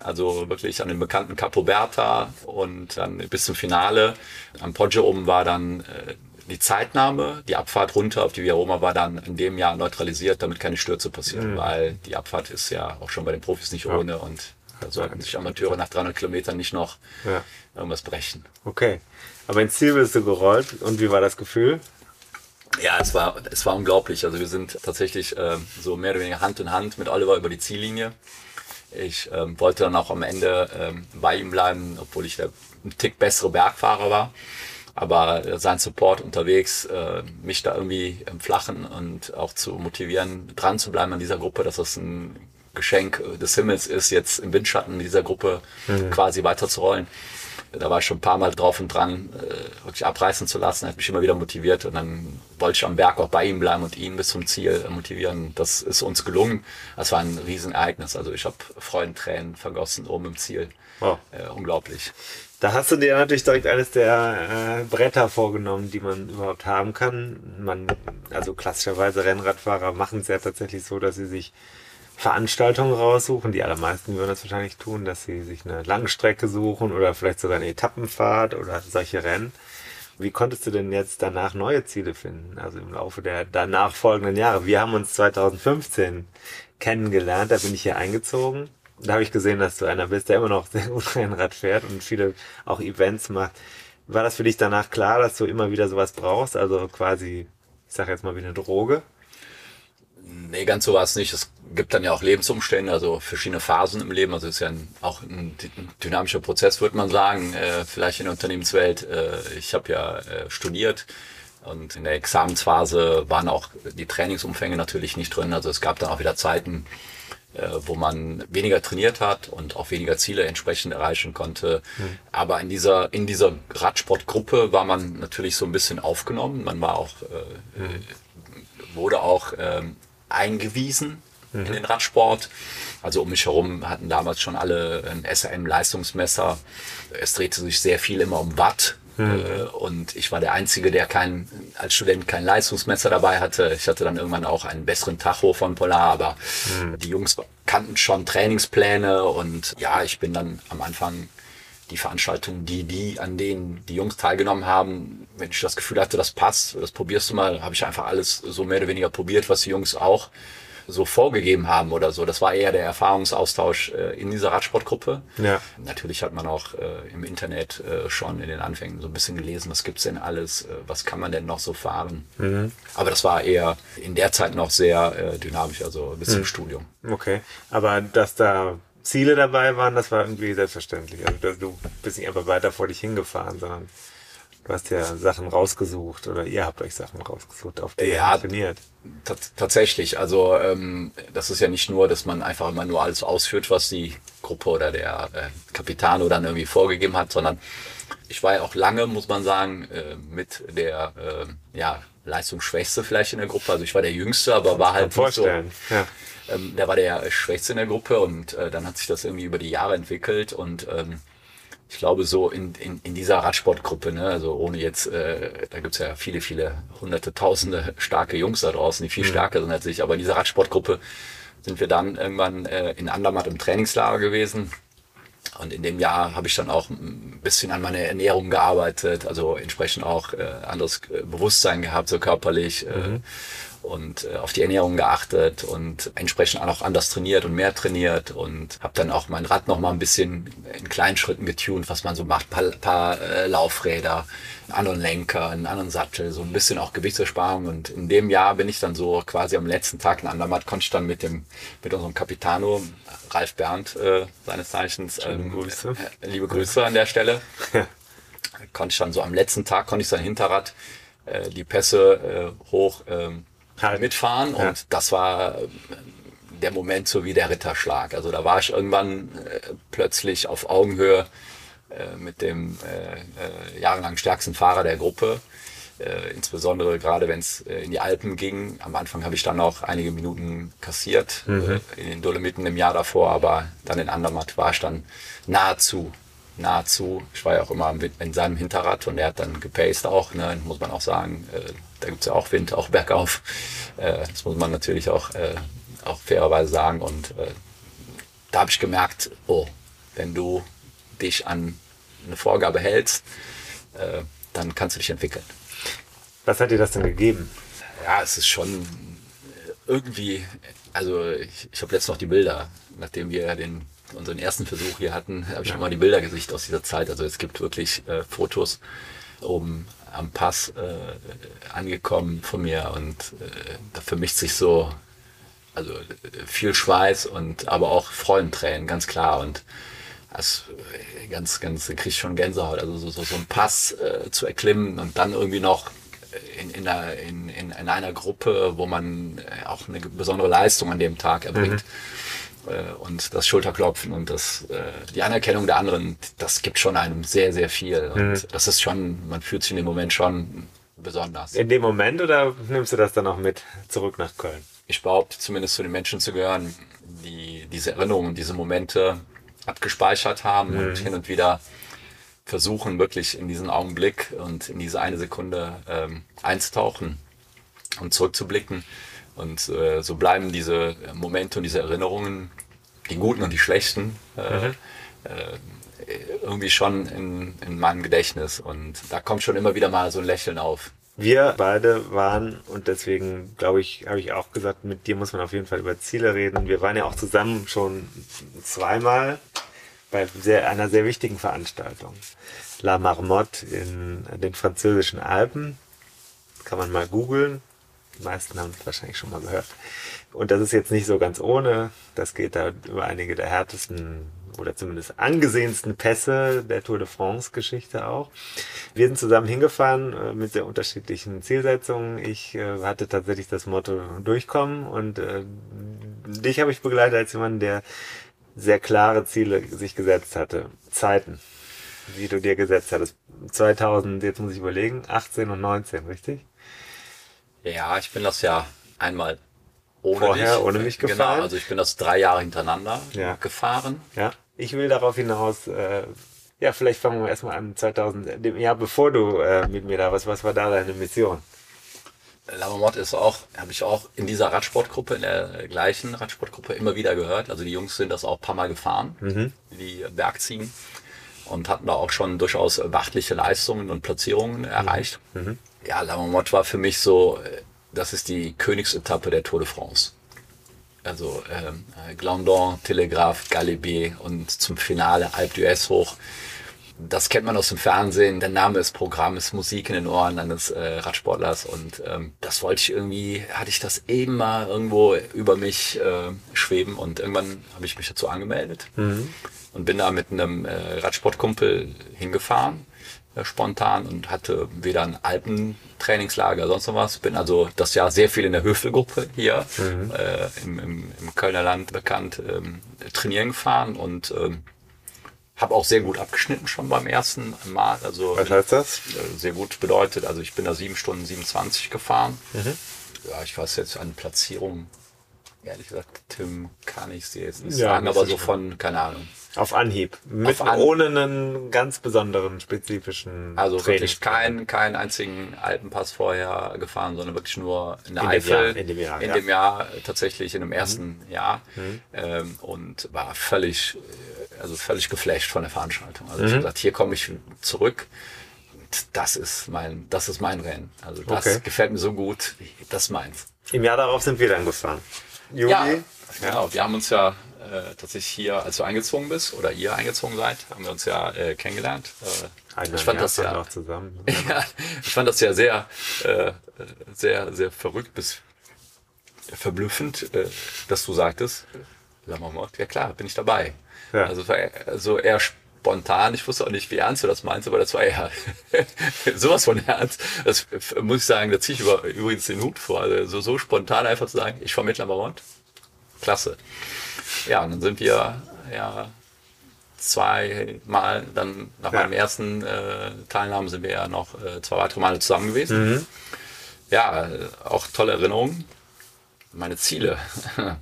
[SPEAKER 4] also wirklich an den bekannten Capo Berta und dann bis zum Finale. Am Poggio oben war dann äh, die Zeitnahme, die Abfahrt runter auf die Via Roma war dann in dem Jahr neutralisiert, damit keine Stürze passieren, weil die Abfahrt ist ja auch schon bei den Profis nicht ohne und da sollten sich Amateure nach 300 Kilometern nicht noch
[SPEAKER 3] Ja.
[SPEAKER 4] irgendwas brechen.
[SPEAKER 3] Okay. Aber ins Ziel bist du gerollt und wie war das Gefühl?
[SPEAKER 4] Ja, es war, es war unglaublich. Also wir sind tatsächlich ähm, so mehr oder weniger Hand in Hand mit Oliver über die Ziellinie. Ich ähm, wollte dann auch am Ende ähm, bei ihm bleiben, obwohl ich der ein Tick bessere Bergfahrer war. Aber äh, sein Support unterwegs, äh, mich da irgendwie im Flachen und auch zu motivieren, dran zu bleiben an dieser Gruppe, dass das ein Geschenk äh, des Himmels ist, jetzt im Windschatten dieser Gruppe quasi weiterzurollen. Da war ich schon ein paar Mal drauf und dran, äh, wirklich abreißen zu lassen. Er hat mich immer wieder motiviert und dann wollte ich am Berg auch bei ihm bleiben und ihn bis zum Ziel motivieren. Das ist uns gelungen. Das war ein Riesenereignis. Also ich habe Freudentränen vergossen oben im Ziel.
[SPEAKER 3] Wow.
[SPEAKER 4] Äh, unglaublich.
[SPEAKER 3] Da hast du dir natürlich direkt eines der äh, Bretter vorgenommen, die man überhaupt haben kann. Man, also klassischerweise Rennradfahrer machen es ja tatsächlich so, dass sie sich Veranstaltungen raussuchen. Die allermeisten würden das wahrscheinlich tun, dass sie sich eine Langstrecke suchen oder vielleicht sogar eine Etappenfahrt oder solche Rennen. Wie konntest du denn jetzt danach neue Ziele finden? Also im Laufe der danach folgenden Jahre. Wir haben uns 2015 kennengelernt, da bin ich hier eingezogen. Da habe ich gesehen, dass du einer bist, der immer noch sehr gut Rennrad fährt und viele auch Events macht. War das für dich danach klar, dass du immer wieder sowas brauchst? Also quasi, ich sage jetzt mal wie eine Droge?
[SPEAKER 4] Nee, ganz so war es nicht. Es gibt dann ja auch Lebensumstände, also verschiedene Phasen im Leben. Also es ist ja ein, auch ein, dynamischer Prozess, würde man sagen, äh, vielleicht in der Unternehmenswelt. Äh, ich habe ja äh, studiert und in der Examensphase waren auch die Trainingsumfänge natürlich nicht drin. Also es gab dann auch wieder Zeiten, äh, wo man weniger trainiert hat und auch weniger Ziele entsprechend erreichen konnte. Mhm. Aber in dieser, in dieser Radsportgruppe war man natürlich so ein bisschen aufgenommen. Man war auch, äh, mhm. wurde auch ähm, eingewiesen mhm. in den Radsport. Also um mich herum hatten damals schon alle ein SRM-Leistungsmesser. Es drehte sich sehr viel immer um Watt. Mhm. Und ich war der Einzige, der kein, als Student kein Leistungsmesser dabei hatte. Ich hatte dann irgendwann auch einen besseren Tacho von Polar, aber mhm. die Jungs kannten schon Trainingspläne und ja, ich bin dann am Anfang die Veranstaltungen, die, die, an denen die Jungs teilgenommen haben, wenn ich das Gefühl hatte, das passt, das probierst du mal, habe ich einfach alles so mehr oder weniger probiert, was die Jungs auch so vorgegeben haben oder so. Das war eher der Erfahrungsaustausch äh, in dieser Radsportgruppe. Ja. Natürlich hat man auch äh, im Internet äh, schon in den Anfängen so ein bisschen gelesen, was gibt's denn alles, äh, was kann man denn noch so fahren. Mhm. Aber das war eher in der Zeit noch sehr äh, dynamisch, also bis mhm. zum Studium.
[SPEAKER 3] Okay, aber dass da Ziele dabei waren, das war irgendwie selbstverständlich. Also du bist nicht einfach weiter vor dich hingefahren, sondern du hast ja Sachen rausgesucht oder ihr habt euch Sachen rausgesucht, auf die ja, ihr trainiert.
[SPEAKER 4] Tatsächlich. Also ähm, das ist ja nicht nur, dass man einfach immer nur alles ausführt, was die Gruppe oder der äh, Capitano dann irgendwie vorgegeben hat, sondern ich war ja auch lange, muss man sagen, äh, mit der äh, ja, Leistungsschwächste vielleicht in der Gruppe. Also ich war der Jüngste, aber war halt nicht so. Ja. Ähm, der war der Schwächste in der Gruppe und äh, dann hat sich das irgendwie über die Jahre entwickelt und ähm, ich glaube, so in, in, in dieser Radsportgruppe, ne, also ohne jetzt, äh, da gibt's ja viele, viele hunderte, tausende starke Jungs da draußen, die viel mhm. stärker sind als ich, aber in dieser Radsportgruppe sind wir dann irgendwann äh, in Andermatt im Trainingslager gewesen. Und in dem Jahr habe ich dann auch ein bisschen an meiner Ernährung gearbeitet, also entsprechend auch äh, anderes äh, Bewusstsein gehabt, so körperlich. Äh, mhm und äh, auf die Ernährung geachtet und entsprechend auch noch anders trainiert und mehr trainiert und habe dann auch mein Rad noch mal ein bisschen in kleinen Schritten getuned, was man so macht, paar, paar äh, Laufräder, einen anderen Lenker, einen anderen Sattel, so ein bisschen auch Gewichtsersparung und in dem Jahr bin ich dann so quasi am letzten Tag in Andermatt konnte ich dann mit dem mit unserem Capitano Ralf Bernd äh, seines Zeichens ähm, Grüße. Äh, liebe Grüße an der Stelle. konnte ich dann so am letzten Tag konnte ich sein Hinterrad äh, die Pässe äh, hoch ähm, halt. mitfahren ja. und das war äh, der Moment so wie der Ritterschlag. Also da war ich irgendwann äh, plötzlich auf Augenhöhe äh, mit dem äh, äh, jahrelang stärksten Fahrer der Gruppe. Äh, insbesondere gerade wenn es in die Alpen ging. Am Anfang habe ich dann auch einige Minuten kassiert mhm. in den Dolomiten im Jahr davor, aber dann in Andermatt war ich dann nahezu nahezu. Ich war ja auch immer in seinem Hinterrad und er hat dann gepaced auch, ne, muss man auch sagen. Da gibt's ja auch Wind, auch bergauf. Äh, das muss man natürlich auch, äh, auch fairerweise sagen. Und äh, da habe ich gemerkt, oh, wenn du dich an eine Vorgabe hältst, äh, dann kannst du dich entwickeln.
[SPEAKER 3] Was hat dir das denn gegeben?
[SPEAKER 4] Ja, es ist schon irgendwie, also ich, ich habe jetzt noch die Bilder, nachdem wir den unseren ersten Versuch hier hatten, habe ich ja. mal die Bilder gesicht aus dieser Zeit. Also es gibt wirklich äh, Fotos oben am Pass äh, angekommen von mir und äh, da vermischt sich so also viel Schweiß und aber auch Freudentränen, ganz klar und das äh, ganz ganz krieg ich schon Gänsehaut also so, so, so ein Pass äh, zu erklimmen und dann irgendwie noch in, in, einer, in, in, in einer Gruppe, wo man äh, auch eine besondere Leistung an dem Tag erbringt. Mhm äh, und das Schulterklopfen und das, äh, die Anerkennung der anderen, das gibt schon einem sehr, sehr viel. Und mhm. das ist schon, man fühlt sich in dem Moment schon besonders.
[SPEAKER 3] In dem Moment oder nimmst du das dann auch mit zurück nach Köln?
[SPEAKER 4] Ich behaupte zumindest zu den Menschen zu gehören, die diese Erinnerungen, diese Momente abgespeichert haben mhm. und hin und wieder versuchen, wirklich in diesen Augenblick und in diese eine Sekunde ähm, einzutauchen und zurückzublicken Und äh, so bleiben diese Momente und diese Erinnerungen, die guten und die schlechten, äh, mhm. äh, irgendwie schon in, in meinem Gedächtnis. Und da kommt schon immer wieder mal so ein Lächeln auf.
[SPEAKER 3] Wir beide waren, und deswegen glaube ich, habe ich auch gesagt, mit dir muss man auf jeden Fall über Ziele reden. Wir waren ja auch zusammen schon zweimal bei sehr, einer sehr wichtigen Veranstaltung. La Marmotte in den französischen Alpen. Kann man mal googeln. Die meisten haben es wahrscheinlich schon mal gehört. Und das ist jetzt nicht so ganz ohne. Das geht da über einige der härtesten oder zumindest angesehensten Pässe der Tour de France Geschichte auch. Wir sind zusammen hingefahren äh, mit sehr unterschiedlichen Zielsetzungen. Ich äh, hatte tatsächlich das Motto durchkommen und äh, dich habe ich begleitet als jemand, der sehr klare Ziele sich gesetzt hatte. Zeiten, wie du dir gesetzt hattest. 2000, jetzt muss ich überlegen, 18 und 19, richtig?
[SPEAKER 4] Ja, ich bin das ja einmal ohne
[SPEAKER 3] Vorher
[SPEAKER 4] dich.
[SPEAKER 3] ohne mich
[SPEAKER 4] Genau,
[SPEAKER 3] gefahren.
[SPEAKER 4] also ich bin das drei Jahre hintereinander
[SPEAKER 3] Ja.
[SPEAKER 4] gefahren.
[SPEAKER 3] Ja. Ich will darauf hinaus, äh, ja, vielleicht fangen wir erstmal an 2000, dem Jahr bevor du äh, mit mir da warst. Was war da deine Mission?
[SPEAKER 4] Lammermott ist auch, habe ich auch in dieser Radsportgruppe, in der gleichen Radsportgruppe immer wieder gehört. Also die Jungs sind das auch ein paar Mal gefahren, die Bergziehen. Und hatten da auch schon durchaus beachtliche Leistungen und Platzierungen erreicht. Ja, Lammermott war für mich so, äh, das ist die Königsetappe der Tour de France. Also ähm, äh, Glandon, Telegraph, Galibier und zum Finale Alpe d'Huez hoch. Das kennt man aus dem Fernsehen. Der Name ist Programm, ist Musik in den Ohren eines äh, Radsportlers und ähm, das wollte ich irgendwie, hatte ich das eben mal irgendwo über mich äh, schweben und irgendwann habe ich mich dazu angemeldet und bin da mit einem äh, Radsportkumpel hingefahren, spontan und hatte weder ein Alpentrainingslager sonst noch was. Bin also das Jahr sehr viel in der Höfelgruppe hier äh, im, im, im Kölner Land bekannt ähm, trainieren gefahren und ähm, habe auch sehr gut abgeschnitten schon beim ersten Mal. Also
[SPEAKER 3] Was heißt das?
[SPEAKER 4] äh, sehr gut bedeutet. Also ich bin da sieben Stunden 27 gefahren. Ja, ich weiß jetzt an Platzierung. Ehrlich gesagt, Tim, kann ich dir jetzt nicht
[SPEAKER 3] Ja,
[SPEAKER 4] sagen, aber
[SPEAKER 3] so
[SPEAKER 4] so
[SPEAKER 3] schlimm.
[SPEAKER 4] von, keine Ahnung.
[SPEAKER 3] Auf Anhieb. Mit,
[SPEAKER 4] Auf An-
[SPEAKER 3] ohne einen ganz besonderen, spezifischen
[SPEAKER 4] Also wirklich
[SPEAKER 3] Trainingsplan.
[SPEAKER 4] keinen keinen einzigen Alpenpass vorher gefahren, sondern wirklich nur in der
[SPEAKER 3] In dem
[SPEAKER 4] Eifel.
[SPEAKER 3] Jahr, in dem Jahr, ja. Mhm.
[SPEAKER 4] Jahr, tatsächlich in dem ersten Jahr. Ähm, und war völlig, also völlig geflasht von der Veranstaltung. Also ich
[SPEAKER 3] Mhm.
[SPEAKER 4] habe gesagt, hier komme ich zurück. Und Das ist mein, das ist mein Rennen. Also das
[SPEAKER 3] Okay.
[SPEAKER 4] gefällt mir so gut. Das ist meins.
[SPEAKER 3] Im Jahr darauf sind wir dann gefahren. Juli?
[SPEAKER 4] Ja, genau. Wir haben uns ja äh, tatsächlich hier, als du eingezogen bist oder ihr eingezogen seid, haben wir uns ja äh, kennengelernt. Äh, ich fand das ja,
[SPEAKER 3] zusammen.
[SPEAKER 4] ja, ich fand das ja sehr, äh, sehr, sehr verrückt bis verblüffend, äh, dass du sagtest, Lammermott, ja klar, bin ich dabei.
[SPEAKER 3] Ja.
[SPEAKER 4] Also, also eher spontan, ich wusste auch nicht, wie ernst du das meinst, aber das war eher sowas von ernst. Das muss ich sagen, da ziehe ich über, übrigens den Hut vor. Also so, so spontan einfach zu sagen, ich fahre mit Lammermott. Klasse. Ja, und dann sind wir ja zweimal, dann nach
[SPEAKER 3] Ja.
[SPEAKER 4] meinem ersten äh, Teilnahme sind wir ja noch äh, zwei weitere Male zusammen gewesen. Ja, äh, auch tolle Erinnerungen. Meine Ziele.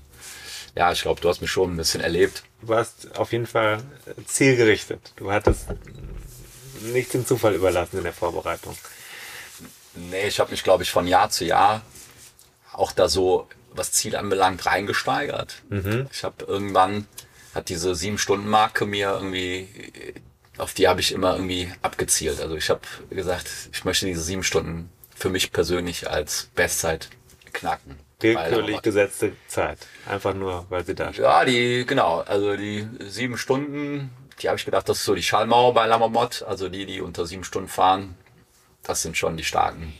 [SPEAKER 4] ja, ich glaube, du hast mich schon ein bisschen erlebt.
[SPEAKER 3] Du warst auf jeden Fall zielgerichtet. Du hattest nichts dem Zufall überlassen in der Vorbereitung.
[SPEAKER 4] Nee, ich habe mich, glaube ich, von Jahr zu Jahr auch da so, was Ziel anbelangt, reingesteigert. Ich habe irgendwann, hat diese Sieben-Stunden-Marke mir irgendwie, auf die habe ich immer irgendwie abgezielt. Also ich habe gesagt, ich möchte diese sieben Stunden für mich persönlich als Bestzeit knacken.
[SPEAKER 3] Willkürlich gesetzte Zeit. Einfach nur, weil sie da steht.
[SPEAKER 4] Ja, die, genau, also die sieben Stunden, die habe ich gedacht, das ist so die Schallmauer bei Lammermott. Also die, die unter sieben Stunden fahren, das sind schon die starken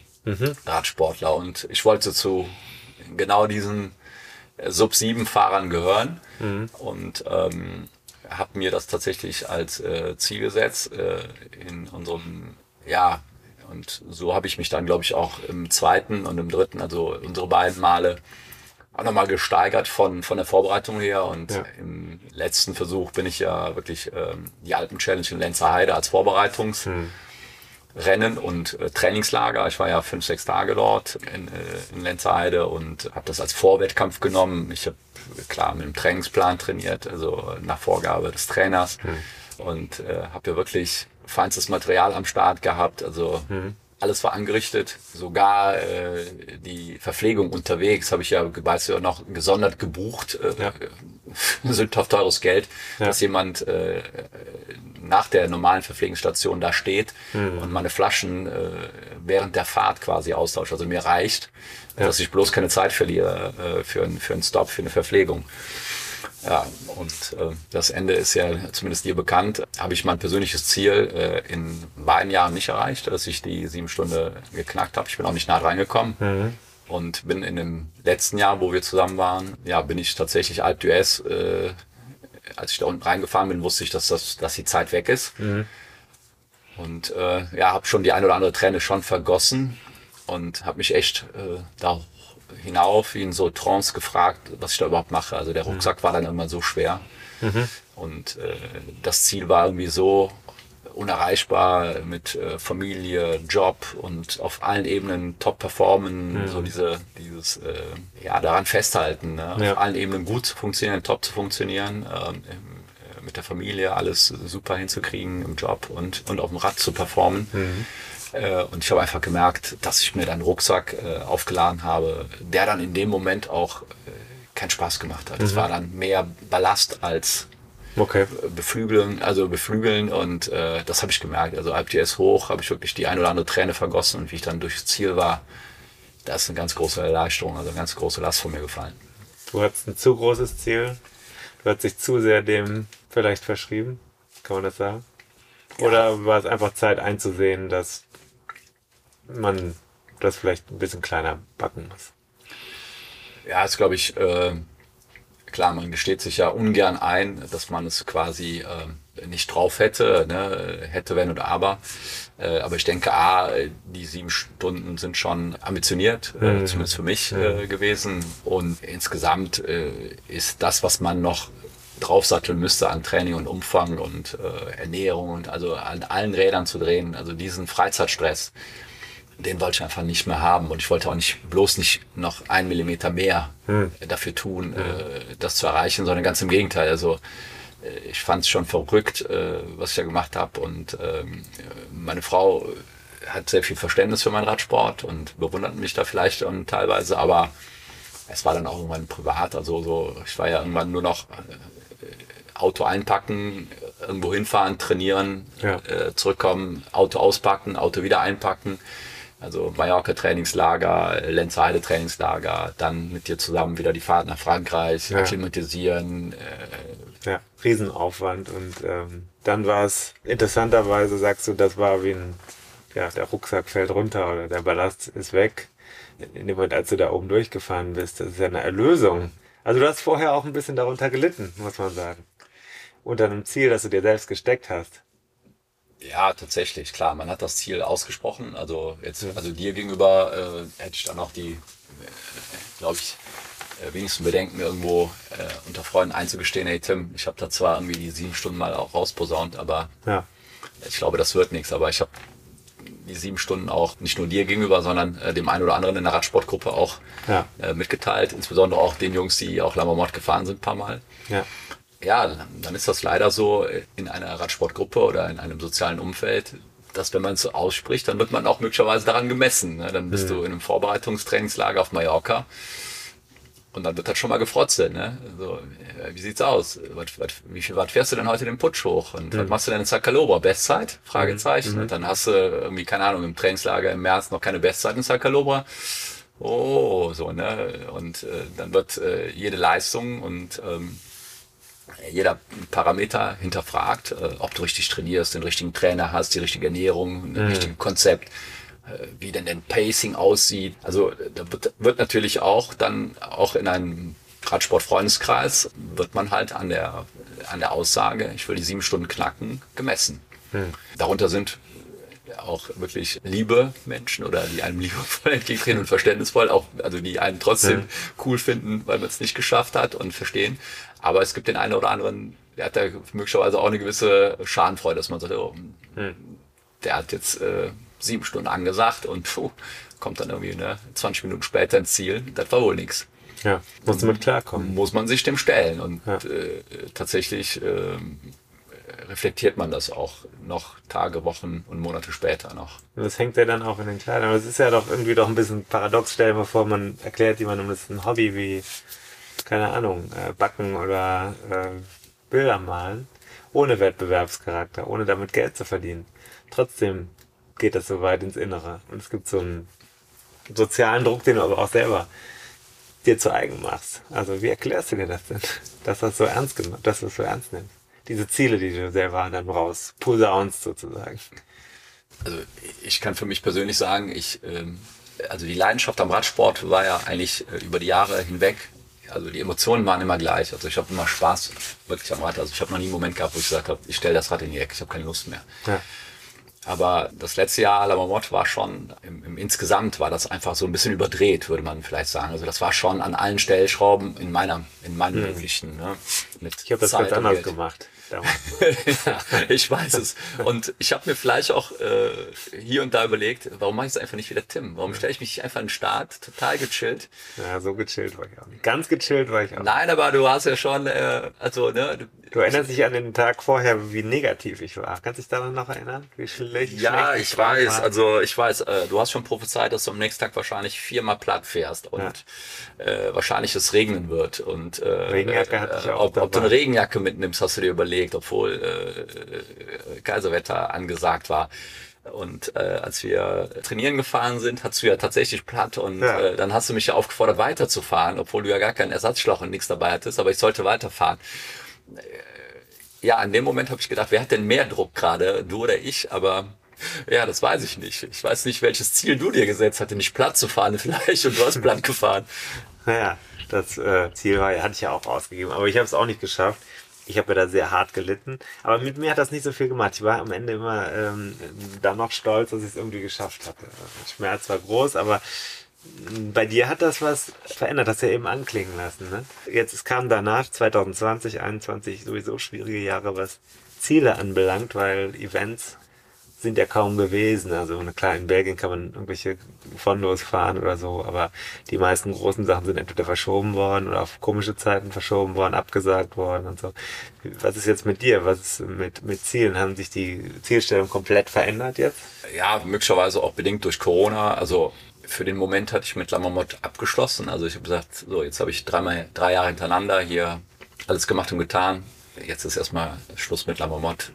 [SPEAKER 4] Radsportler. Und ich wollte zu genau diesen äh, Sub-7-Fahrern gehören und ähm, habe mir das tatsächlich als äh, Ziel gesetzt äh, in unserem, ja, und so habe ich mich dann, glaube ich, auch im zweiten und im dritten, also unsere beiden Male, auch nochmal gesteigert von, von der Vorbereitung her. Und
[SPEAKER 3] Ja.
[SPEAKER 4] im letzten Versuch bin ich ja wirklich ähm, die Alpen-Challenge in Lenzer Heide als Vorbereitungsrennen und äh, Trainingslager. Ich war ja fünf, sechs Tage dort in, äh, in Lenzer Heide und habe das als Vorwettkampf genommen. Ich habe klar mit dem Trainingsplan trainiert, also nach Vorgabe des Trainers. Und äh, habe ja wirklich feinstes Material am Start gehabt. Also alles war angerichtet, sogar äh, die Verpflegung unterwegs habe ich ja, weißt du, noch gesondert gebucht, äh, ja. sündhaft teures Geld, ja. dass jemand äh, nach der normalen Verpflegungsstation da steht mhm. und meine Flaschen äh, während der Fahrt quasi austauscht. Also mir reicht, ja. dass ich bloß keine Zeit verliere äh, für, ein, für einen Stop, für eine Verpflegung. Ja, und äh, das Ende ist ja zumindest dir bekannt. Habe ich mein persönliches Ziel äh, in beiden Jahren nicht erreicht, dass ich die sieben Stunden geknackt habe. Ich bin auch nicht nah reingekommen. Mhm. Und bin in dem letzten Jahr, wo wir zusammen waren, ja, bin ich tatsächlich Alp d'Huez, äh, als ich da unten reingefahren bin, wusste ich, dass, das, dass die Zeit weg ist. Mhm. Und äh, ja, habe schon die ein oder andere Träne schon vergossen und habe mich echt äh, da hinauf wie in so Trance gefragt, was ich da überhaupt mache. Also der Rucksack mhm. war dann immer so schwer. Mhm. Und äh, das Ziel war irgendwie so unerreichbar mit äh, Familie, Job und auf allen Ebenen top performen, mhm. so diese, dieses, äh, ja, daran festhalten, ne? auf allen Ebenen gut zu funktionieren, top zu funktionieren, ähm, äh, mit der Familie alles super hinzukriegen im Job und, und auf dem Rad zu performen. Mhm. Äh, und ich habe einfach gemerkt, dass ich mir dann einen Rucksack äh, aufgeladen habe, der dann in dem Moment auch äh, keinen Spaß gemacht hat. Es mhm. war dann mehr Ballast als okay. beflügeln, also beflügeln und äh, das habe ich gemerkt. Also IPS hoch habe ich wirklich die ein oder andere Träne vergossen und wie ich dann durchs Ziel war, da ist eine ganz große Erleichterung, also eine ganz große Last von mir gefallen.
[SPEAKER 3] Du hattest ein zu großes Ziel, du hast dich zu sehr dem vielleicht verschrieben, kann man das sagen? Oder ja. war es einfach Zeit einzusehen, dass man das vielleicht ein bisschen kleiner backen muss.
[SPEAKER 4] Ja, ist glaube ich, äh, klar, man gesteht sich ja ungern ein, dass man es quasi äh, nicht drauf hätte, ne? hätte, wenn oder aber. Äh, aber ich denke, A, die sieben Stunden sind schon ambitioniert, äh, zumindest für mich äh, gewesen. Und insgesamt äh, ist das, was man noch draufsatteln müsste an Training und Umfang und äh, Ernährung und also an allen Rädern zu drehen, also diesen Freizeitstress, den wollte ich einfach nicht mehr haben und ich wollte auch nicht bloß nicht noch einen Millimeter mehr hm. dafür tun, hm. äh, das zu erreichen, sondern ganz im Gegenteil. Also äh, ich fand es schon verrückt, äh, was ich da gemacht habe und ähm, meine Frau hat sehr viel Verständnis für meinen Radsport und bewundert mich da vielleicht und teilweise, aber es war dann auch irgendwann privat, also so, ich war ja irgendwann nur noch Auto einpacken, irgendwo hinfahren, trainieren, ja. zurückkommen, Auto auspacken, Auto wieder einpacken also Mallorca-Trainingslager, Lenzheide-Trainingslager, dann mit dir zusammen wieder die Fahrt nach Frankreich, ja. akklimatisieren.
[SPEAKER 3] Äh, ja, Riesenaufwand. Und ähm, dann war es interessanterweise, sagst du, das war wie ein, ja, der Rucksack fällt runter oder der Ballast ist weg. In dem Moment, als du da oben durchgefahren bist, das ist ja eine Erlösung. Also du hast vorher auch ein bisschen darunter gelitten, muss man sagen. Unter einem Ziel, das du dir selbst gesteckt hast.
[SPEAKER 4] Ja, tatsächlich, klar. Man hat das Ziel ausgesprochen. Also jetzt, also dir gegenüber äh, hätte ich dann auch die, äh, glaube ich, äh, wenigsten Bedenken irgendwo äh, unter Freunden einzugestehen, hey Tim, ich habe da zwar irgendwie die sieben Stunden mal auch rausposaunt, aber ja. ich glaube, das wird nichts. Aber ich habe die sieben Stunden auch nicht nur dir gegenüber, sondern äh, dem einen oder anderen in der Radsportgruppe auch ja. äh, mitgeteilt. Insbesondere auch den Jungs, die auch Lammermord gefahren sind, ein paar Mal. Ja ja, dann ist das leider so in einer Radsportgruppe oder in einem sozialen Umfeld, dass wenn man es so ausspricht, dann wird man auch möglicherweise daran gemessen. Ne? Dann bist mhm. du in einem Vorbereitungstrainingslager auf Mallorca und dann wird das schon mal gefrotzelt. Ne? So, wie sieht's aus? Was, was, wie viel Watt fährst du denn heute den Putsch hoch? Und mhm. was machst du denn in Zacalobra? Bestzeit? Fragezeichen. Mhm. Und dann hast du irgendwie, keine Ahnung, im Trainingslager im März noch keine Bestzeit in Zacalobra. Oh, so, ne? Und äh, dann wird äh, jede Leistung und ähm, jeder Parameter hinterfragt, äh, ob du richtig trainierst, den richtigen Trainer hast, die richtige Ernährung, ein mhm. richtiges Konzept, äh, wie denn dein Pacing aussieht. Also da wird, wird natürlich auch dann auch in einem Radsport-Freundeskreis wird man halt an der, an der Aussage, ich will die sieben Stunden knacken, gemessen. Mhm. Darunter sind auch wirklich liebe Menschen oder die einem liebevoll entgegentreten und verständnisvoll, auch, also die einen trotzdem mhm. cool finden, weil man es nicht geschafft hat und verstehen. Aber es gibt den einen oder anderen, der hat da möglicherweise auch eine gewisse Schadenfreude, dass man sagt, oh, hm. der hat jetzt äh, sieben Stunden angesagt und puh, kommt dann irgendwie ne, 20 Minuten später ins Ziel. Das war wohl nichts.
[SPEAKER 3] Ja, muss damit klarkommen.
[SPEAKER 4] Muss man sich dem stellen. Und ja. äh, tatsächlich äh, reflektiert man das auch noch Tage, Wochen und Monate später noch.
[SPEAKER 3] Das hängt ja dann auch in den Kleidern. Aber es ist ja doch irgendwie doch ein bisschen paradox. Stell dir mal vor, man erklärt jemandem, das ist ein Hobby wie, keine Ahnung, äh, Backen oder äh, Bilder malen. Ohne Wettbewerbscharakter, ohne damit Geld zu verdienen. Trotzdem geht das so weit ins Innere. Und es gibt so einen sozialen Druck, den du aber auch selber dir zu eigen machst. Also wie erklärst du dir das denn? Dass das so ernst genommen, dass du es so ernst nimmst? Diese Ziele, die du selber dann raus posaunst sozusagen.
[SPEAKER 4] Also ich kann für mich persönlich sagen, ich, ähm, also die Leidenschaft am Radsport war ja eigentlich äh, über die Jahre hinweg, also die Emotionen waren immer gleich. Also ich habe immer Spaß wirklich am Rad. Also ich habe noch nie einen Moment gehabt, wo ich gesagt habe, ich stelle das Rad in die Ecke, ich habe keine Lust mehr.
[SPEAKER 3] Ja.
[SPEAKER 4] Aber das letzte Jahr La Marmotte war schon, im, im, insgesamt war das einfach so ein bisschen überdreht, würde man vielleicht sagen. Also das war schon an allen Stellschrauben in meiner, in meinen mhm. möglichen. Ne,
[SPEAKER 3] mit ich habe das Zeit ganz anders gemacht.
[SPEAKER 4] ja, ich weiß es. Und ich habe mir vielleicht auch äh, hier und da überlegt, warum mache ich es einfach nicht wie der Tim? Warum stelle ich mich einfach in den Start, total gechillt?
[SPEAKER 3] Ja, so gechillt war ich auch nicht. Ganz gechillt war ich auch.
[SPEAKER 4] Nein, aber du hast ja schon, äh, also ne.
[SPEAKER 3] Du, erinnerst dich an den Tag vorher, wie negativ ich war. Kannst du dich daran noch erinnern? Wie schlecht?
[SPEAKER 4] Ja, schlecht ich weiß. War? Also ich weiß. Äh, du hast schon prophezeit, dass du am nächsten Tag wahrscheinlich viermal platt fährst und ja. äh, wahrscheinlich es regnen wird und äh,
[SPEAKER 3] Regenjacke hatte ich
[SPEAKER 4] auch ob, ob du eine Regenjacke mitnimmst, hast du dir überlegt obwohl äh, Kaiserwetter angesagt war. Und äh, als wir trainieren gefahren sind, hast du ja tatsächlich platt und ja. äh, dann hast du mich ja aufgefordert, weiterzufahren, obwohl du ja gar keinen Ersatzschlauch und nichts dabei hattest, aber ich sollte weiterfahren. Äh, ja, in dem Moment habe ich gedacht, wer hat denn mehr Druck gerade, du oder ich? Aber ja, das weiß ich nicht. Ich weiß nicht, welches Ziel du dir gesetzt hatte, nicht platt zu fahren vielleicht und du hast platt gefahren.
[SPEAKER 3] Naja, das äh, Ziel war, hatte ich ja auch ausgegeben, aber ich habe es auch nicht geschafft ich habe ja da sehr hart gelitten. Aber mit mir hat das nicht so viel gemacht. Ich war am Ende immer ähm, da noch stolz, dass ich es irgendwie geschafft hatte. Der Schmerz war groß, aber bei dir hat das was verändert, hast du ja eben anklingen lassen. Ne? Jetzt es kam danach 2020, 2021 sowieso schwierige Jahre, was Ziele anbelangt, weil Events sind ja kaum gewesen. Also klar, in Belgien kann man irgendwelche Fondos fahren oder so, aber die meisten großen Sachen sind entweder verschoben worden oder auf komische Zeiten verschoben worden, abgesagt worden und so. Was ist jetzt mit dir? Was ist mit, mit Zielen? Haben sich die Zielstellungen komplett verändert jetzt?
[SPEAKER 4] Ja, möglicherweise auch bedingt durch Corona. Also für den Moment hatte ich mit Lammermott abgeschlossen. Also ich habe gesagt, so jetzt habe ich dreimal, drei Jahre hintereinander hier alles gemacht und getan. Jetzt ist erstmal Schluss mit Lammermott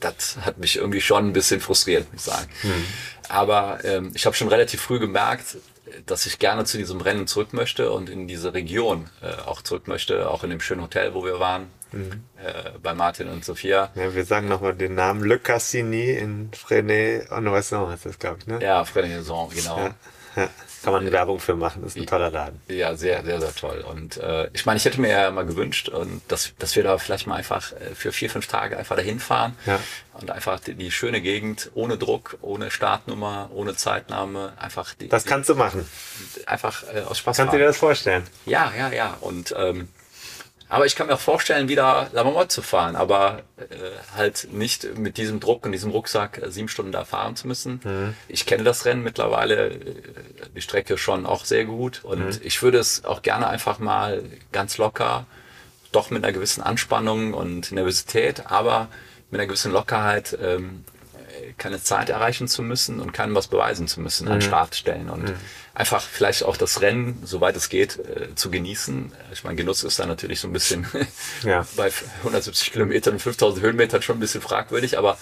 [SPEAKER 4] das hat mich irgendwie schon ein bisschen frustriert, muss ich sagen. Mhm. Aber ähm, ich habe schon relativ früh gemerkt, dass ich gerne zu diesem Rennen zurück möchte und in diese Region äh, auch zurück möchte, auch in dem schönen Hotel, wo wir waren, mhm. äh, bei Martin und Sophia.
[SPEAKER 3] Ja, wir sagen nochmal den Namen Le Cassini in Fresnay-en-Noisson heißt das, glaube ich, ne?
[SPEAKER 4] Ja, Fresnay-en-Noisson, genau.
[SPEAKER 3] Ja, ja. Kann man Werbung für machen, das ist ein toller Laden.
[SPEAKER 4] Ja, sehr, sehr, sehr toll. Und äh, ich meine, ich hätte mir ja mal gewünscht, und dass, dass wir da vielleicht mal einfach äh, für vier, fünf Tage einfach dahin fahren ja. und einfach die, die, schöne Gegend ohne Druck, ohne Startnummer, ohne Zeitnahme, einfach die.
[SPEAKER 3] Das kannst du machen.
[SPEAKER 4] Einfach äh, aus Spaß.
[SPEAKER 3] Kannst du dir das vorstellen?
[SPEAKER 4] Ja, ja, ja. Und ähm, aber ich kann mir auch vorstellen, wieder Lammermotte zu fahren, aber äh, halt nicht mit diesem Druck und diesem Rucksack äh, sieben Stunden da fahren zu müssen. Mhm. Ich kenne das Rennen mittlerweile, äh, die Strecke schon auch sehr gut und mhm. ich würde es auch gerne einfach mal ganz locker, doch mit einer gewissen Anspannung und Nervosität, aber mit einer gewissen Lockerheit ähm, keine Zeit erreichen zu müssen und keinem was beweisen zu müssen mhm. an Startstellen und mhm einfach vielleicht auch das Rennen, soweit es geht, äh, zu genießen. Ich meine, Genuss ist da natürlich so ein bisschen ja. bei 170 Kilometern und 5000 Höhenmetern schon ein bisschen fragwürdig, aber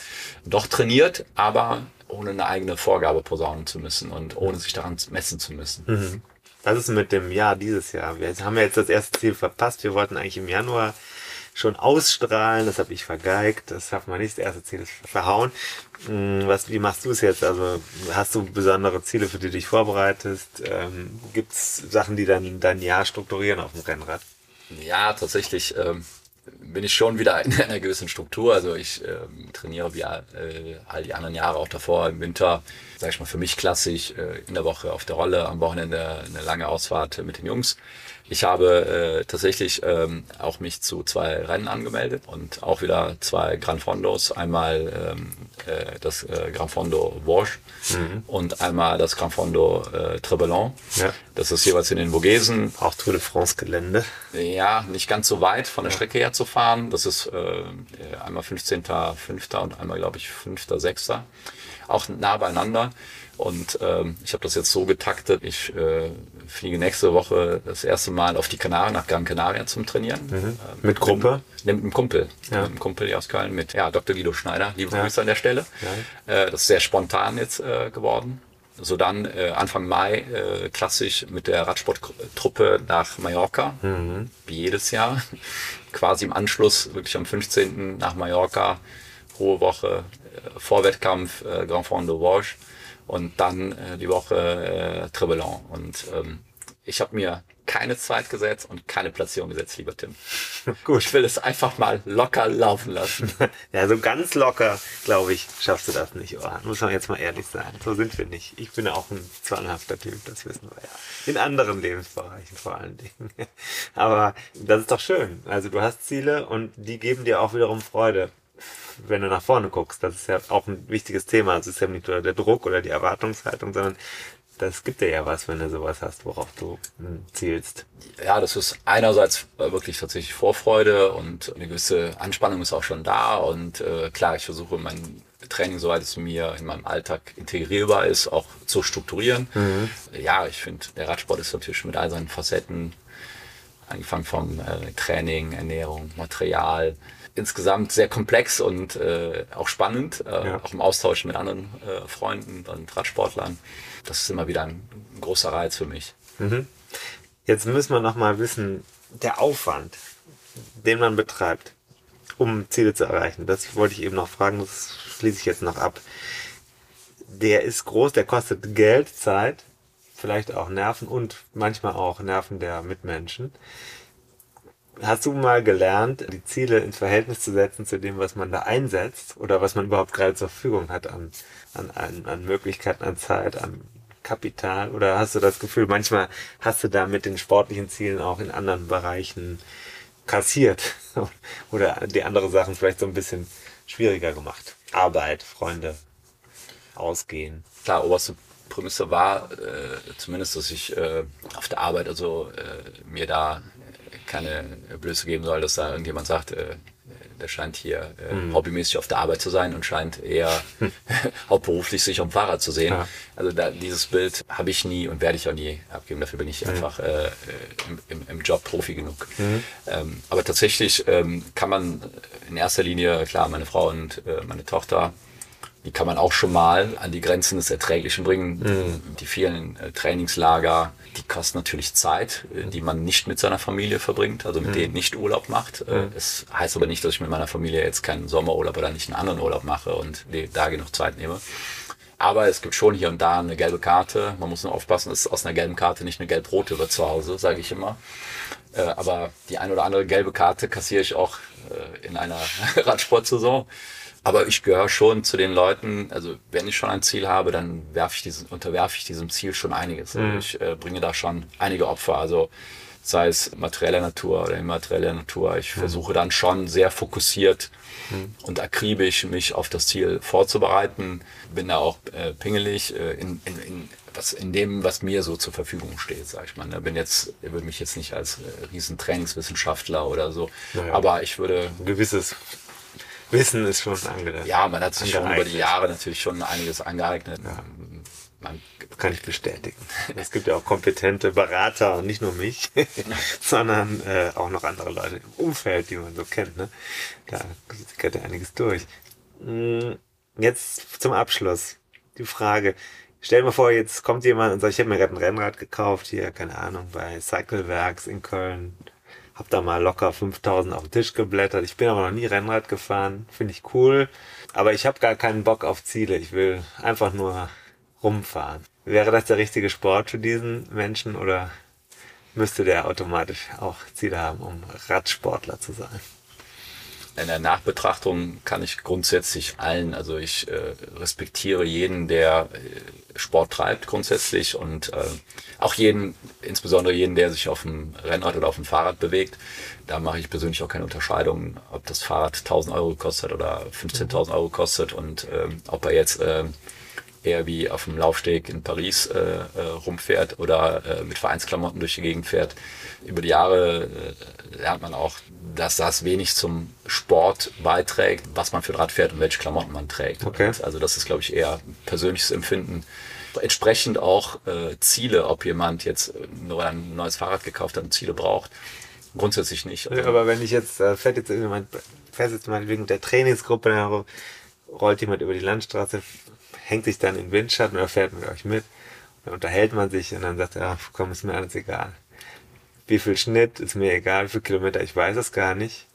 [SPEAKER 4] doch trainiert, aber ohne eine eigene Vorgabe posaunen zu müssen und ohne sich daran messen zu müssen.
[SPEAKER 3] Mhm. Was ist mit dem Jahr dieses Jahr? Wir haben ja jetzt das erste Ziel verpasst. Wir wollten eigentlich im Januar schon ausstrahlen. Das habe ich vergeigt. Das schafft man nicht. Das erste Ziel ist verhauen. Hm, was, wie machst du es jetzt? Also hast du besondere Ziele, für die du dich vorbereitest? Ähm, Gibt es Sachen, die dann dein Jahr strukturieren auf dem Rennrad?
[SPEAKER 4] Ja, tatsächlich ähm, bin ich schon wieder in einer gewissen Struktur. Also ich ähm, trainiere wie äh, all die anderen Jahre auch davor im Winter, sage ich mal, für mich klassisch äh, in der Woche auf der Rolle, am Wochenende eine lange Ausfahrt mit den Jungs. Ich habe äh, tatsächlich ähm, auch mich zu zwei Rennen angemeldet und auch wieder zwei Gran Fondos. Einmal ähm, äh, das äh, Gran Fondo Vosges mhm. und einmal das Gran Fondo äh, Trebelon. Ja. Das ist jeweils in den Vogesen.
[SPEAKER 3] Auch Tour de France Gelände.
[SPEAKER 4] Ja, nicht ganz so weit von der Strecke her zu fahren fahren. Das ist äh, einmal 15.05. und einmal, glaube ich, 5.06. Auch nah beieinander. Und ähm, ich habe das jetzt so getaktet. Ich äh, fliege nächste Woche das erste Mal auf die Kanaren nach Gran Canaria zum Trainieren. Mhm.
[SPEAKER 3] Ähm, mit Gruppe?
[SPEAKER 4] Mit, mit einem Kumpel. Ja. Mit einem Kumpel hier aus Köln mit ja, Dr. Guido Schneider. Liebe ja. Grüße an der Stelle. Ja. Äh, das ist sehr spontan jetzt äh, geworden. So dann äh, Anfang Mai äh, klassisch mit der Radsporttruppe nach Mallorca, mhm. wie jedes Jahr. Quasi im Anschluss, wirklich am 15. nach Mallorca, hohe Woche, äh, Vorwettkampf, äh, Grand Fond de Vosges und dann äh, die Woche äh, Trebelon. Und ähm, ich habe mir keine Zeit gesetzt und keine Platzierung gesetzt, lieber Tim. Gut. Ich will es einfach mal locker laufen lassen.
[SPEAKER 3] ja, so ganz locker, glaube ich, schaffst du das nicht. Oh, muss man jetzt mal ehrlich sein. So sind wir nicht. Ich bin auch ein zwanghafter Typ, das wissen wir ja. In anderen Lebensbereichen vor allen Dingen. Aber das ist doch schön. Also du hast Ziele und die geben dir auch wiederum Freude wenn du nach vorne guckst. Das ist ja auch ein wichtiges Thema. Es ist ja nicht nur der Druck oder die Erwartungshaltung, sondern das gibt dir ja was, wenn du sowas hast, worauf du hm, zielst.
[SPEAKER 4] Ja, das ist einerseits äh, wirklich tatsächlich Vorfreude und eine gewisse Anspannung ist auch schon da. Und äh, klar, ich versuche mein Training, soweit es mir in meinem Alltag integrierbar ist, auch zu strukturieren. Mhm. Ja, ich finde, der Radsport ist natürlich mit all seinen Facetten, angefangen vom äh, Training, Ernährung, Material, insgesamt sehr komplex und äh, auch spannend, äh, ja. auch im Austausch mit anderen äh, Freunden und Radsportlern. Das ist immer wieder ein, ein großer Reiz für mich. Mhm.
[SPEAKER 3] Jetzt müssen wir noch mal wissen, der Aufwand, den man betreibt, um Ziele zu erreichen. Das wollte ich eben noch fragen, das schließe ich jetzt noch ab. Der ist groß, der kostet Geld, Zeit, vielleicht auch Nerven und manchmal auch Nerven der Mitmenschen. Hast du mal gelernt, die Ziele ins Verhältnis zu setzen zu dem, was man da einsetzt oder was man überhaupt gerade zur Verfügung hat an, an, an, Möglichkeiten, an Zeit, an Kapital? Oder hast du das Gefühl, manchmal hast du da mit den sportlichen Zielen auch in anderen Bereichen kassiert oder die andere Sachen vielleicht so ein bisschen schwieriger gemacht? Arbeit, Freunde, Ausgehen.
[SPEAKER 4] Klar, oberste Prämisse war äh, zumindest, dass ich äh, auf der Arbeit also äh, mir da keine Blöße geben soll, dass da irgendjemand sagt, äh, der scheint hier äh, mhm. hobbymäßig auf der Arbeit zu sein und scheint eher hauptberuflich sich am Fahrrad zu sehen. Ja. Also da, dieses Bild habe ich nie und werde ich auch nie abgeben. Dafür bin ich mhm. einfach äh, im, im, im, Job Profi genug. Mhm. Ähm, aber tatsächlich ähm, kann man in erster Linie, klar, meine Frau und äh, meine Tochter die kann man auch schon mal an die Grenzen des Erträglichen bringen. Mhm. Die vielen äh, Trainingslager, die kosten natürlich Zeit, äh, die man nicht mit seiner Familie verbringt, also mit mhm. denen nicht Urlaub macht. Äh, mhm. Es heißt aber nicht, dass ich mit meiner Familie jetzt keinen Sommerurlaub oder nicht einen anderen Urlaub mache und da genug Zeit nehme. Aber es gibt schon hier und da eine gelbe Karte. Man muss nur aufpassen, dass aus einer gelben Karte nicht eine gelb-rote wird zu Hause, sage ich immer. Aber die ein oder andere gelbe Karte kassiere ich auch in einer Radsportsaison. Aber ich gehöre schon zu den Leuten, also wenn ich schon ein Ziel habe, dann werfe ich diesen, unterwerfe ich diesem Ziel schon einiges. Also mhm. ich äh, bringe da schon einige Opfer. Also sei es materieller Natur oder immaterieller Natur. Ich mhm. versuche dann schon sehr fokussiert mhm. und akribisch mich auf das Ziel vorzubereiten. Bin da auch äh, pingelig äh, in, in, in, was, in dem, was mir so zur Verfügung steht, sag ich mal. Bin jetzt, ich würde mich jetzt nicht als äh, riesen Trainingswissenschaftler oder so, naja, aber ich würde...
[SPEAKER 3] Ein gewisses Wissen ist schon angeeignet.
[SPEAKER 4] Ja, man hat sich schon über die Jahre natürlich schon einiges angeeignet. Ja.
[SPEAKER 3] Man kann ich bestätigen. Es gibt ja auch kompetente Berater und nicht nur mich, sondern äh, auch noch andere Leute im Umfeld, die man so kennt. Ne? Da geht ja einiges durch. Hm, jetzt zum Abschluss die Frage. Stell dir mal vor, jetzt kommt jemand und sagt, ich habe mir gerade ein Rennrad gekauft, hier, keine Ahnung, bei Cyclewerks in Köln hab da mal locker 5000 auf den Tisch geblättert. Ich bin aber noch nie Rennrad gefahren. Finde ich cool. Aber ich habe gar keinen Bock auf Ziele. Ich will einfach nur rumfahren. Wäre das der richtige Sport für diesen Menschen oder müsste der automatisch auch Ziele haben, um Radsportler zu sein?
[SPEAKER 4] In der Nachbetrachtung kann ich grundsätzlich allen, also ich äh, respektiere jeden, der äh, Sport treibt grundsätzlich und äh, auch jeden, insbesondere jeden, der sich auf dem Rennrad oder auf dem Fahrrad bewegt. Da mache ich persönlich auch keine Unterscheidung, ob das Fahrrad 1000 Euro kostet oder 15.000 Euro kostet und ähm, ob er jetzt äh, eher wie auf dem Laufsteg in Paris äh, äh, rumfährt oder äh, mit Vereinsklamotten durch die Gegend fährt. Über die Jahre äh, lernt man auch dass das wenig zum Sport beiträgt, was man für ein Rad fährt und welche Klamotten man trägt.
[SPEAKER 3] Okay.
[SPEAKER 4] Also das ist, glaube ich, eher persönliches Empfinden. Entsprechend auch äh, Ziele, ob jemand jetzt nur ein neues Fahrrad gekauft hat und Ziele braucht. Grundsätzlich nicht. Also,
[SPEAKER 3] Aber wenn ich jetzt, äh, fährt jetzt jemand, fährt jetzt mal wegen der Trainingsgruppe, dann rollt jemand über die Landstraße, hängt sich dann in den Windschatten oder fährt mit euch mit, dann unterhält man sich und dann sagt er, ach komm, ist mir alles egal. Wie viel Schnitt ist mir egal, wie viel Kilometer, ich weiß es gar nicht.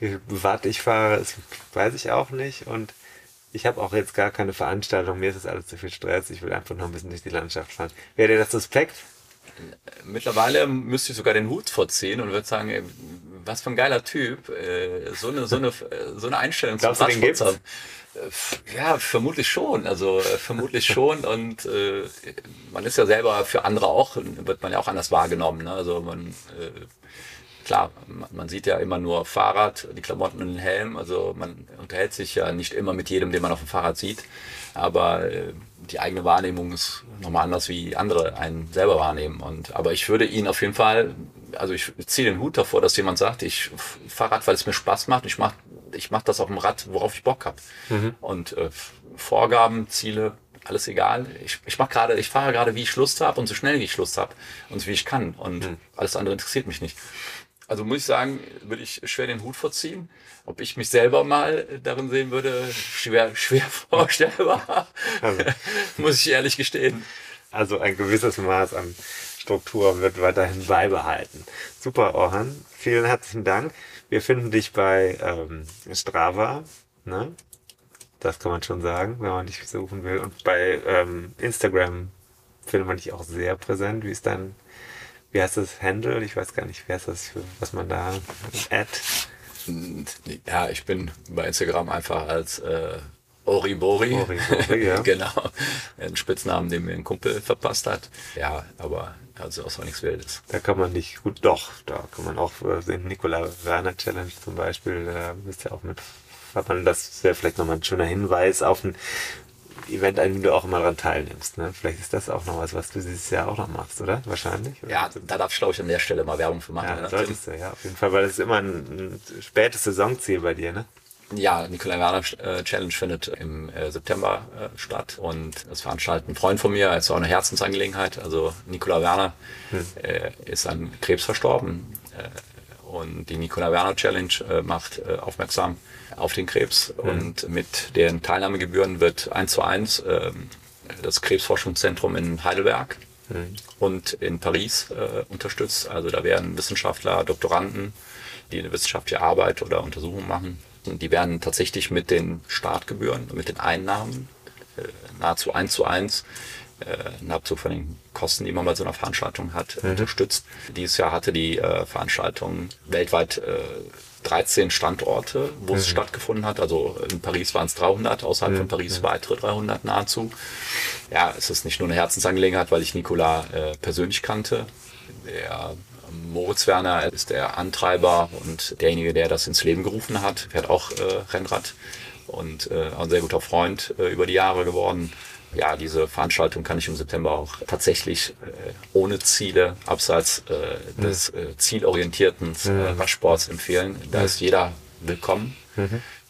[SPEAKER 3] Wie viel Watt ich fahre, das weiß ich auch nicht und ich habe auch jetzt gar keine Veranstaltung, mir ist das alles zu viel Stress, ich will einfach noch ein bisschen durch die Landschaft fahren. Wäre dir das suspekt?
[SPEAKER 4] Mittlerweile müsste ich sogar den Hut vorziehen und würde sagen, ey, was für ein geiler Typ, äh, so eine, so eine, so eine Einstellung
[SPEAKER 3] Glaubst du, den gibt's?
[SPEAKER 4] zu haben. Äh, Ja, vermutlich schon. Also äh, vermutlich schon. Und äh, man ist ja selber für andere auch, wird man ja auch anders wahrgenommen. Ne? Also man, äh, klar, man, man sieht ja immer nur Fahrrad, die Klamotten und den Helm. Also man unterhält sich ja nicht immer mit jedem, den man auf dem Fahrrad sieht. Aber äh, die eigene Wahrnehmung ist nochmal anders, wie andere einen selber wahrnehmen. Und, aber ich würde ihn auf jeden Fall, also ich ziehe den Hut davor, dass jemand sagt, ich Fahrrad, weil es mir Spaß macht. Ich mache ich mach das auf dem Rad, worauf ich Bock habe. Und äh, Vorgaben, Ziele, alles egal. Ich, ich mach gerade, ich fahre gerade, wie ich Lust habe und so schnell wie ich Lust habe und wie ich kann. Und alles andere interessiert mich nicht. Also muss ich sagen, würde ich schwer den Hut vorziehen. Ob ich mich selber mal darin sehen würde, schwer, schwer vorstellbar.
[SPEAKER 3] Also.
[SPEAKER 4] muss ich ehrlich gestehen.
[SPEAKER 3] Also ein gewisses Maß an Struktur wird weiterhin beibehalten. Super, Orhan. Vielen herzlichen Dank. Wir finden dich bei ähm, Strava. Ne? Das kann man schon sagen, wenn man dich suchen will. Und bei ähm, Instagram findet man dich auch sehr präsent. Wie ist dein, wie heißt das Handle? Ich weiß gar nicht, wer ist das, für, was man da Ad.
[SPEAKER 4] Ja, ich bin bei Instagram einfach als äh, Oribori.
[SPEAKER 3] Oribori, ja.
[SPEAKER 4] genau. Ein Spitznamen, den mir ein Kumpel verpasst hat. Ja, aber also auch so nichts Wildes.
[SPEAKER 3] Da kann man dich gut, doch, da kann man auch äh, den Nikola Werner Challenge zum Beispiel, da bist ja auch mit, das wäre vielleicht nochmal ein schöner Hinweis auf ein Event, an dem du auch immer daran teilnimmst. Ne? Vielleicht ist das auch noch was, was du dieses Jahr auch noch machst, oder? Wahrscheinlich? Oder?
[SPEAKER 4] Ja, da darf ich, glaube ich, an der Stelle mal Werbung für machen.
[SPEAKER 3] Ja,
[SPEAKER 4] ne,
[SPEAKER 3] solltest du, ja, auf jeden Fall, weil das ist immer ein, ein spätes Saisonziel bei dir, ne?
[SPEAKER 4] Ja, Nikolai Werner äh, Challenge findet im äh, September äh, statt und das veranstaltet ein Freund von mir, ist auch eine Herzensangelegenheit. Also Nikolai Werner äh, ist an Krebs verstorben und die Nikolai Werner Challenge äh, macht äh, aufmerksam auf den Krebs und mit den Teilnahmegebühren wird eins zu eins ähm, das Krebsforschungszentrum in Heidelberg und in Paris unterstützt. Also da werden Wissenschaftler, Doktoranden, die eine wissenschaftliche Arbeit oder Untersuchung machen, die werden tatsächlich mit den Startgebühren, mit den Einnahmen äh, nahezu eins zu eins äh, ein Abzug von den Kosten, die man bei so einer Veranstaltung hat, unterstützt. Dieses Jahr hatte die äh, Veranstaltung weltweit äh, 13 Standorte, wo es stattgefunden hat. Also in Paris waren es 300, außerhalb von Paris weitere 300 nahezu. Ja, es ist nicht nur eine Herzensangelegenheit, weil ich Nikola äh, persönlich kannte. Der Moritz Werner ist der Antreiber und derjenige, der das ins Leben gerufen hat. Fährt auch äh, Rennrad und äh, ein sehr guter Freund äh, über die Jahre geworden. Ja, diese Veranstaltung kann ich im September auch tatsächlich äh, ohne Ziele, abseits äh, des äh, zielorientierten äh, Radsports empfehlen. Da ist jeder willkommen,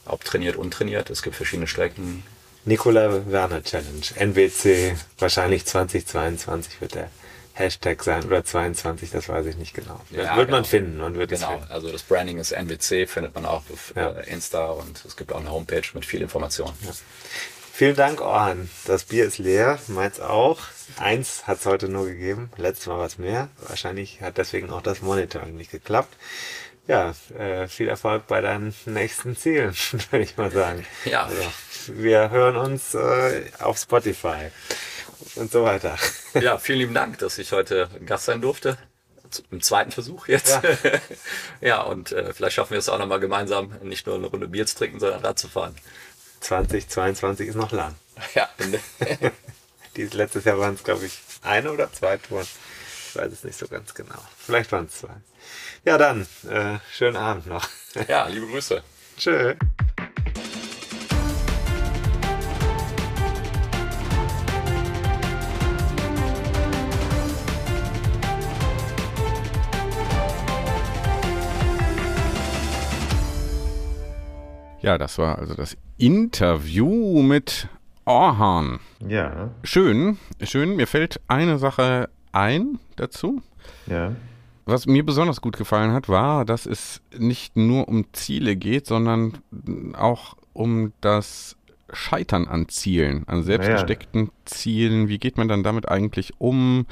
[SPEAKER 4] ob trainiert, untrainiert. Es gibt verschiedene Strecken.
[SPEAKER 3] Nikola Werner Challenge, NWC, wahrscheinlich 2022 wird der Hashtag sein oder 22, das weiß ich nicht genau.
[SPEAKER 4] Ja,
[SPEAKER 3] wird man
[SPEAKER 4] genau.
[SPEAKER 3] finden, man wird es
[SPEAKER 4] Genau,
[SPEAKER 3] finden.
[SPEAKER 4] also das Branding ist NWC, findet man auch auf
[SPEAKER 3] Ja.
[SPEAKER 4] äh, Insta und es gibt auch eine Homepage mit viel Information.
[SPEAKER 3] Vielen Dank, Orhan. Das Bier ist leer, meins auch. Eins hat es heute nur gegeben, letztes Mal was mehr. Wahrscheinlich hat deswegen auch das Monitoring nicht geklappt. Ja, äh, viel Erfolg bei deinen nächsten Zielen, würde ich mal sagen.
[SPEAKER 4] Ja.
[SPEAKER 3] Also, wir hören uns äh, auf Spotify und so weiter.
[SPEAKER 4] Ja, vielen lieben Dank, dass ich heute Gast sein durfte. Im zweiten Versuch jetzt.
[SPEAKER 3] Ja.
[SPEAKER 4] Ja, und äh, vielleicht schaffen wir es auch nochmal gemeinsam, nicht nur eine Runde Bier zu trinken, sondern Rad zu fahren.
[SPEAKER 3] 2022 ist noch lang.
[SPEAKER 4] Ja,
[SPEAKER 3] Dieses letztes Jahr waren es, glaube ich, eine oder zwei Touren. Ich weiß es nicht so ganz genau. Vielleicht waren es zwei. Ja, dann, äh, schönen Abend noch.
[SPEAKER 4] ja liebe Grüße.
[SPEAKER 3] Tschö.
[SPEAKER 2] Ja, das war also das Interview mit Orhan.
[SPEAKER 3] Ja.
[SPEAKER 2] Schön, schön. Mir fällt eine Sache ein dazu.
[SPEAKER 3] Ja.
[SPEAKER 2] Was mir besonders gut gefallen hat, war, dass es nicht nur um Ziele geht, sondern auch um das Scheitern an Zielen, an selbstgesteckten naja. Zielen. Wie geht man dann damit eigentlich um?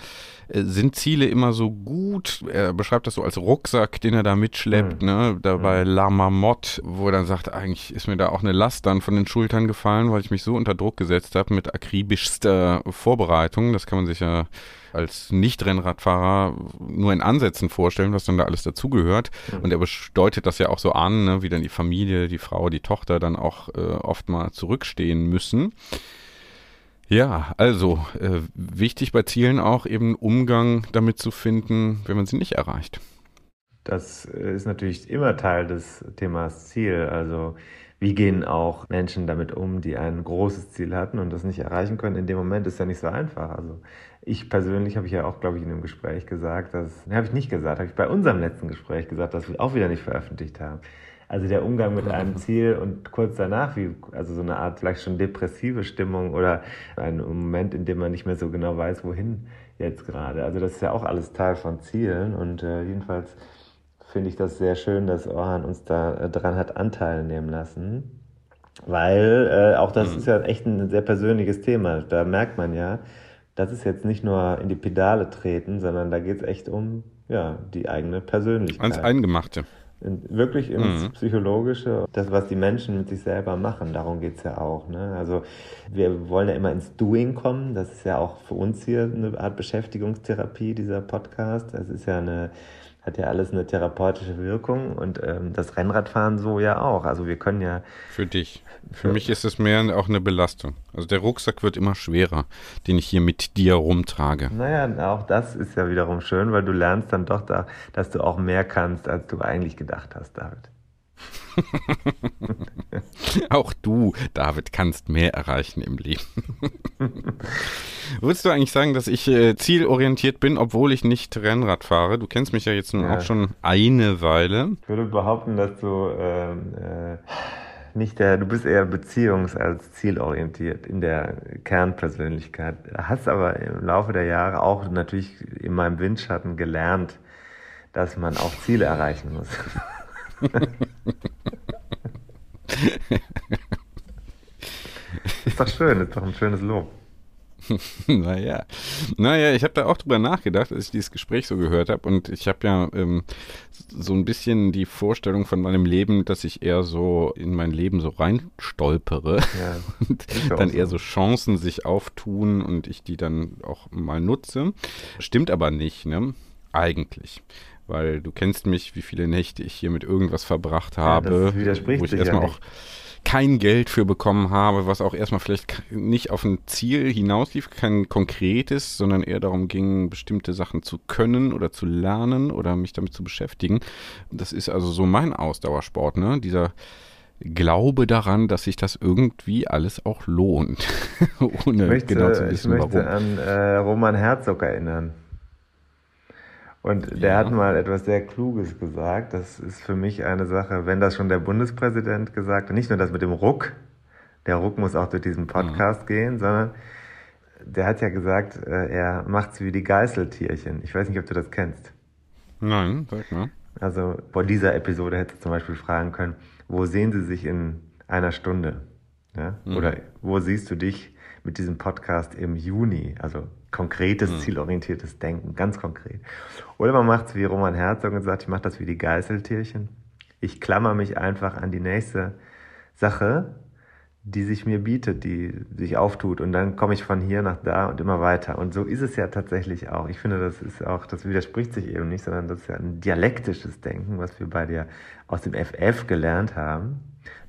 [SPEAKER 2] Äh, sind Ziele immer so gut? Er beschreibt das so als Rucksack, den er da mitschleppt, mhm. ne? Dabei mhm. La Marmotte, wo er dann sagt, eigentlich ist mir da auch eine Last dann von den Schultern gefallen, weil ich mich so unter Druck gesetzt habe mit akribischster Vorbereitung. Das kann man sich ja als Nicht-Rennradfahrer nur in Ansätzen vorstellen, was dann da alles dazugehört. Mhm. Und er deutet das ja auch so an, ne, wie dann die Familie, die Frau, die Tochter dann auch äh, oft mal zurückstehen müssen. Ja, also äh, wichtig bei Zielen auch eben Umgang damit zu finden, wenn man sie nicht erreicht.
[SPEAKER 3] Das äh, ist natürlich immer Teil des Themas Ziel. Also wie gehen auch Menschen damit um, die ein großes Ziel hatten und das nicht erreichen können? In dem Moment ist ja nicht so einfach. Also ich persönlich habe ich ja auch, glaube ich, in dem Gespräch gesagt, dass, ne, habe ich nicht gesagt, habe ich bei unserem letzten Gespräch gesagt, dass wir auch wieder nicht veröffentlicht haben. Also der Umgang mit einem Ziel und kurz danach, wie, also so eine Art vielleicht schon depressive Stimmung oder ein Moment, in dem man nicht mehr so genau weiß, wohin jetzt gerade. Also das ist ja auch alles Teil von Zielen und äh, jedenfalls finde ich das sehr schön, dass Orhan uns da äh, dran hat Anteil nehmen lassen. Weil äh, auch das mhm. ist ja echt ein sehr persönliches Thema. Da merkt man ja, das ist jetzt nicht nur in die Pedale treten, sondern da geht es echt um ja, die eigene Persönlichkeit.
[SPEAKER 2] Ans Eingemachte.
[SPEAKER 3] In, wirklich ins mhm. Psychologische, das, was die Menschen mit sich selber machen, darum geht es ja auch. Ne? Also wir wollen ja immer ins Doing kommen, das ist ja auch für uns hier eine Art Beschäftigungstherapie, dieser Podcast. Das ist ja eine hat ja alles eine therapeutische Wirkung und ähm, das Rennradfahren so ja auch. Also wir können ja.
[SPEAKER 2] Für dich. Für, mich ist es mehr auch eine Belastung. Also der Rucksack wird immer schwerer, den ich hier mit dir rumtrage.
[SPEAKER 3] Naja, auch das ist ja wiederum schön, weil du lernst dann doch da, dass du auch mehr kannst, als du eigentlich gedacht hast, David.
[SPEAKER 2] Auch du, David, kannst mehr erreichen im Leben. Würdest du eigentlich sagen, dass ich äh, zielorientiert bin, obwohl ich nicht Rennrad fahre? Du kennst mich ja jetzt nun ja. auch schon eine Weile.
[SPEAKER 3] Ich würde behaupten, dass du ähm, äh, nicht der, du bist eher beziehungs- als zielorientiert in der Kernpersönlichkeit. Hast aber im Laufe der Jahre auch natürlich in meinem Windschatten gelernt, dass man auch Ziele erreichen muss. ist doch schön, ist doch ein schönes Lob.
[SPEAKER 2] naja, naja, ich habe da auch drüber nachgedacht, als ich dieses Gespräch so gehört habe. Und ich habe ja ähm, so ein bisschen die Vorstellung von meinem Leben, dass ich eher so in mein Leben so reinstolpere ja, und dann eher so Chancen sich auftun und ich die dann auch mal nutze. Stimmt aber nicht, ne? Eigentlich weil du kennst mich, wie viele Nächte ich hier mit irgendwas verbracht habe,
[SPEAKER 3] ja,
[SPEAKER 2] wo ich erstmal ja auch kein Geld für bekommen habe, was auch erstmal vielleicht nicht auf ein Ziel hinauslief, kein konkretes, sondern eher darum ging, bestimmte Sachen zu können oder zu lernen oder mich damit zu beschäftigen. Das ist also so mein Ausdauersport, ne? Dieser Glaube daran, dass sich das irgendwie alles auch lohnt, ohne
[SPEAKER 3] möchte,
[SPEAKER 2] genau zu wissen,
[SPEAKER 3] ich möchte warum. an äh, Roman Herzog erinnern. Und der ja. hat mal etwas sehr Kluges gesagt. Das ist für mich eine Sache, wenn das schon der Bundespräsident gesagt hat, nicht nur das mit dem Ruck, der Ruck muss auch durch diesen Podcast ja. gehen, sondern der hat ja gesagt, äh, er macht's wie die Geißeltierchen. Ich weiß nicht, ob du das kennst.
[SPEAKER 2] Nein, sag mal.
[SPEAKER 3] Also vor dieser Episode hätte zum Beispiel fragen können, wo sehen Sie sich in einer Stunde? Ja? Mhm. Oder wo siehst du dich mit diesem Podcast im Juni? Also konkretes, mhm. zielorientiertes Denken, ganz konkret. Oder man macht es wie Roman Herzog und sagt, ich mache das wie die Geißeltierchen. Ich klammer mich einfach an die nächste Sache, die sich mir bietet, die sich auftut. Und dann komme ich von hier nach da und immer weiter. Und so ist es ja tatsächlich auch. Ich finde, das ist auch, das widerspricht sich eben nicht, sondern das ist ja ein dialektisches Denken, was wir bei dir aus dem FF gelernt haben.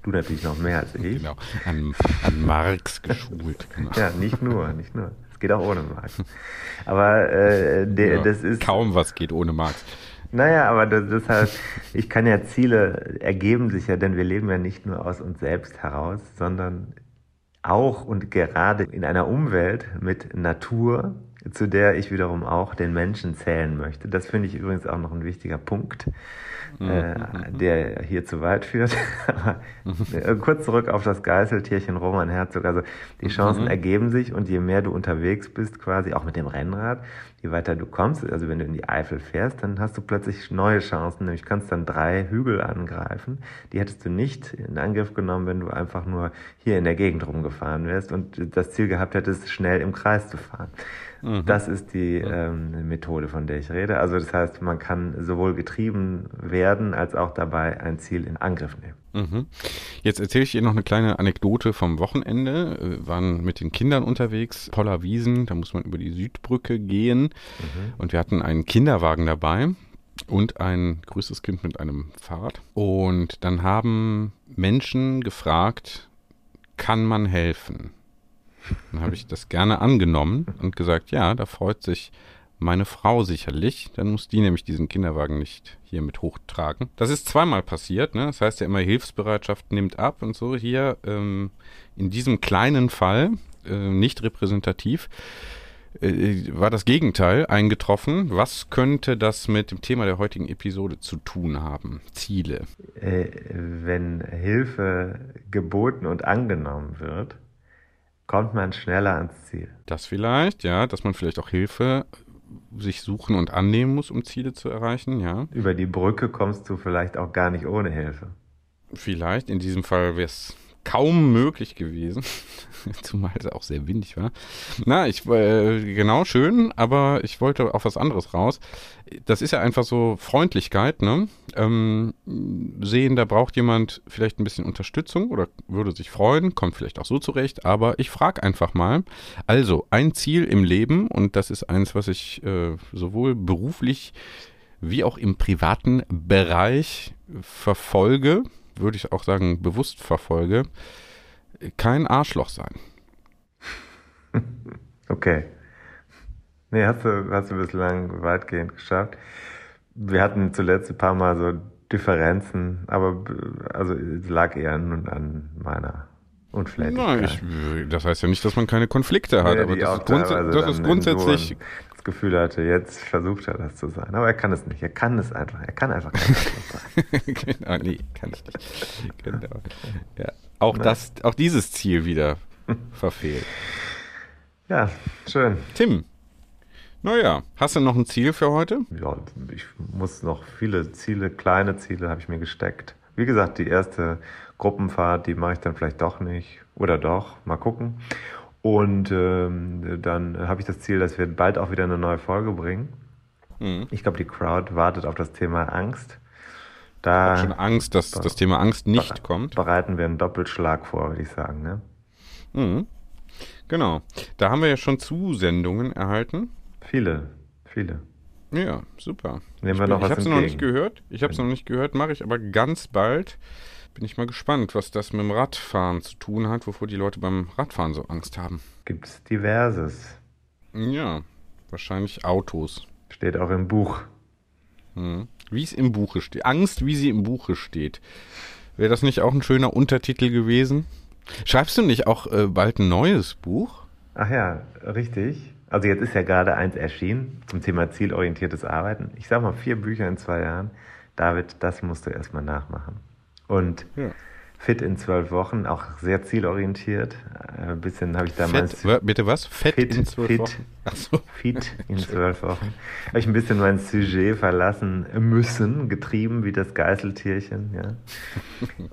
[SPEAKER 3] Du natürlich noch mehr als ich.
[SPEAKER 2] Genau, an, an Marx geschult.
[SPEAKER 3] Genau. ja, nicht nur, nicht nur. Es geht auch ohne Marx. Aber äh, de, ja, das ist.
[SPEAKER 2] Kaum was geht ohne Marx.
[SPEAKER 3] Naja, aber das, das heißt, ich kann ja Ziele ergeben sich ja, denn wir leben ja nicht nur aus uns selbst heraus, sondern auch und gerade in einer Umwelt mit Natur, zu der ich wiederum auch den Menschen zählen möchte. Das finde ich übrigens auch noch ein wichtiger Punkt, mhm. äh, der hier zu weit führt. Kurz zurück auf das Geißeltierchen Roman Herzog. Also die Chancen mhm. ergeben sich und je mehr du unterwegs bist, quasi auch mit dem Rennrad, je weiter du kommst, also wenn du in die Eifel fährst, dann hast du plötzlich neue Chancen, nämlich kannst dann drei Hügel angreifen. Die hättest du nicht in Angriff genommen, wenn du einfach nur hier in der Gegend rumgefahren wärst und das Ziel gehabt hättest, schnell im Kreis zu fahren. Mhm. Das ist die ähm, Methode, von der ich rede. Also das heißt, man kann sowohl getrieben werden, als auch dabei ein Ziel in Angriff nehmen.
[SPEAKER 2] Mhm. Jetzt erzähle ich dir noch eine kleine Anekdote vom Wochenende. Wir waren mit den Kindern unterwegs, Poller Wiesen, da muss man über die Südbrücke gehen. Mhm. Und wir hatten einen Kinderwagen dabei und ein größtes Kind mit einem Fahrrad. Und dann haben Menschen gefragt, kann man helfen? Dann habe ich das gerne angenommen und gesagt, ja, da freut sich meine Frau sicherlich. Dann muss die nämlich diesen Kinderwagen nicht hier mit hochtragen. Das ist zweimal passiert. Ne? Das heißt ja immer, Hilfsbereitschaft nimmt ab und so. Hier ähm, in diesem kleinen Fall, äh, nicht repräsentativ, äh, war das Gegenteil eingetroffen. Was könnte das mit dem Thema der heutigen Episode zu tun haben? Ziele.
[SPEAKER 3] Äh, wenn Hilfe geboten und angenommen wird, kommt man schneller ans Ziel.
[SPEAKER 2] Das vielleicht, ja, dass man vielleicht auch Hilfe sich suchen und annehmen muss, um Ziele zu erreichen, ja.
[SPEAKER 3] Über die Brücke kommst du vielleicht auch gar nicht ohne Hilfe.
[SPEAKER 2] Vielleicht, in diesem Fall wäre es kaum möglich gewesen, zumal es auch sehr windig war. Na, ich, äh, genau, schön, aber ich wollte auf was anderes raus. Das ist ja einfach so Freundlichkeit, ne? Ähm, sehen, da braucht jemand vielleicht ein bisschen Unterstützung oder würde sich freuen, kommt vielleicht auch so zurecht, aber ich frage einfach mal. Also, ein Ziel im Leben, und das ist eins, was ich äh, sowohl beruflich wie auch im privaten Bereich verfolge, würde ich auch sagen, bewusst verfolge, kein Arschloch sein.
[SPEAKER 3] Okay. Nee, hast du, hast du bislang weitgehend geschafft. Wir hatten zuletzt ein paar Mal so Differenzen, aber also es lag eher nun an meiner Unflätigkeit.
[SPEAKER 2] Nein, ich, das heißt ja nicht, dass man keine Konflikte hat, ja, aber das, ist, grunds das ist grundsätzlich
[SPEAKER 3] Gefühl hatte, jetzt versucht er das zu sein. Aber er kann es nicht. Er kann es einfach. Er kann einfach kein sein.
[SPEAKER 2] genau, nee, kann ich nicht. Genau. Ja. Auch, das, auch dieses Ziel wieder verfehlt.
[SPEAKER 3] Ja, schön.
[SPEAKER 2] Tim, naja, hast du noch ein Ziel für heute?
[SPEAKER 3] Ja, ich muss noch viele Ziele, kleine Ziele habe ich mir gesteckt. Wie gesagt, die erste Gruppenfahrt, die mache ich dann vielleicht doch nicht. Oder doch, mal gucken. Und ähm, dann habe ich das Ziel, dass wir bald auch wieder eine neue Folge bringen. Mhm. Ich glaube, die Crowd wartet auf das Thema Angst.
[SPEAKER 2] Da ich schon Angst, dass das Thema Angst nicht kommt.
[SPEAKER 3] Bereiten wir einen Doppelschlag vor, würde ich sagen. Ne?
[SPEAKER 2] Mhm. Genau. Da haben wir ja schon Zusendungen erhalten.
[SPEAKER 3] Viele, viele.
[SPEAKER 2] Ja, super.
[SPEAKER 3] Nehmen wir ich noch was Ich habe
[SPEAKER 2] es noch nicht gehört. Ich habe es noch nicht gehört, mache ich aber ganz bald. Bin ich mal gespannt, was das mit dem Radfahren zu tun hat, wovor die Leute beim Radfahren so Angst haben.
[SPEAKER 3] Gibt es diverses.
[SPEAKER 2] Ja, wahrscheinlich Autos.
[SPEAKER 3] Steht auch im Buch.
[SPEAKER 2] Hm. Wie es im Buche steht. Angst, wie sie im Buche steht. Wäre das nicht auch ein schöner Untertitel gewesen? Schreibst du nicht auch äh, bald ein neues Buch?
[SPEAKER 3] Ach ja, richtig. Also jetzt ist ja gerade eins erschienen zum Thema zielorientiertes Arbeiten. Ich sag mal vier Bücher in zwei Jahren. David, das musst du erstmal nachmachen. Und ja. fit in zwölf Wochen, auch sehr zielorientiert. Ein äh, bisschen habe ich damals.
[SPEAKER 2] Fett, bitte was?
[SPEAKER 3] Fett fit, in zwölf fit, Wochen? Ach so. Fit in zwölf Wochen. Habe ich ein bisschen mein Sujet verlassen müssen, getrieben wie das Geißeltierchen. Ja.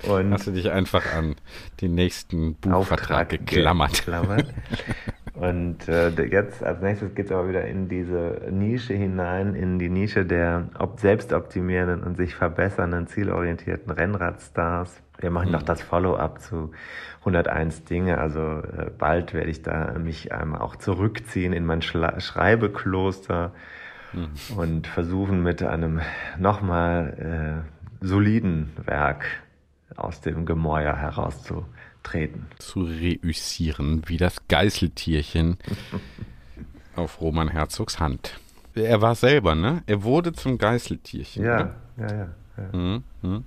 [SPEAKER 2] Und Hast du dich einfach an den nächsten Buchvertrag geklammert. geklammert.
[SPEAKER 3] Und äh, jetzt als nächstes geht es aber wieder in diese Nische hinein, in die Nische der selbstoptimierenden und sich verbessernden, zielorientierten Rennradstars. Wir machen mhm. noch das Follow-up zu 101 Dinge. Also äh, bald werde ich da mich einmal auch zurückziehen in mein Schla Schreibekloster mhm. und versuchen mit einem nochmal äh, soliden Werk aus dem Gemäuer herauszukommen treten.
[SPEAKER 2] Zu reüssieren, wie das Geißeltierchen auf Roman Herzogs Hand. Er war selber, ne? Er wurde zum Geißeltierchen.
[SPEAKER 3] Ja, ne? ja, ja. Ja. Mhm,
[SPEAKER 2] mhm.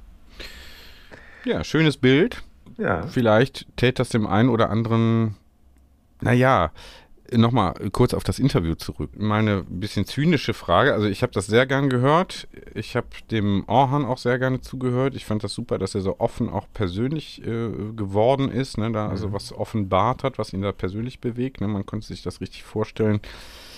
[SPEAKER 2] ja, schönes Bild. Ja. Vielleicht täte das dem einen oder anderen, naja, Nochmal kurz auf das Interview zurück. Meine bisschen zynische Frage. Also ich habe das sehr gern gehört. Ich habe dem Orhan auch sehr gerne zugehört. Ich fand das super, dass er so offen auch persönlich äh, geworden ist, ne? da also mhm. was offenbart hat, was ihn da persönlich bewegt. Ne? Man konnte sich das richtig vorstellen,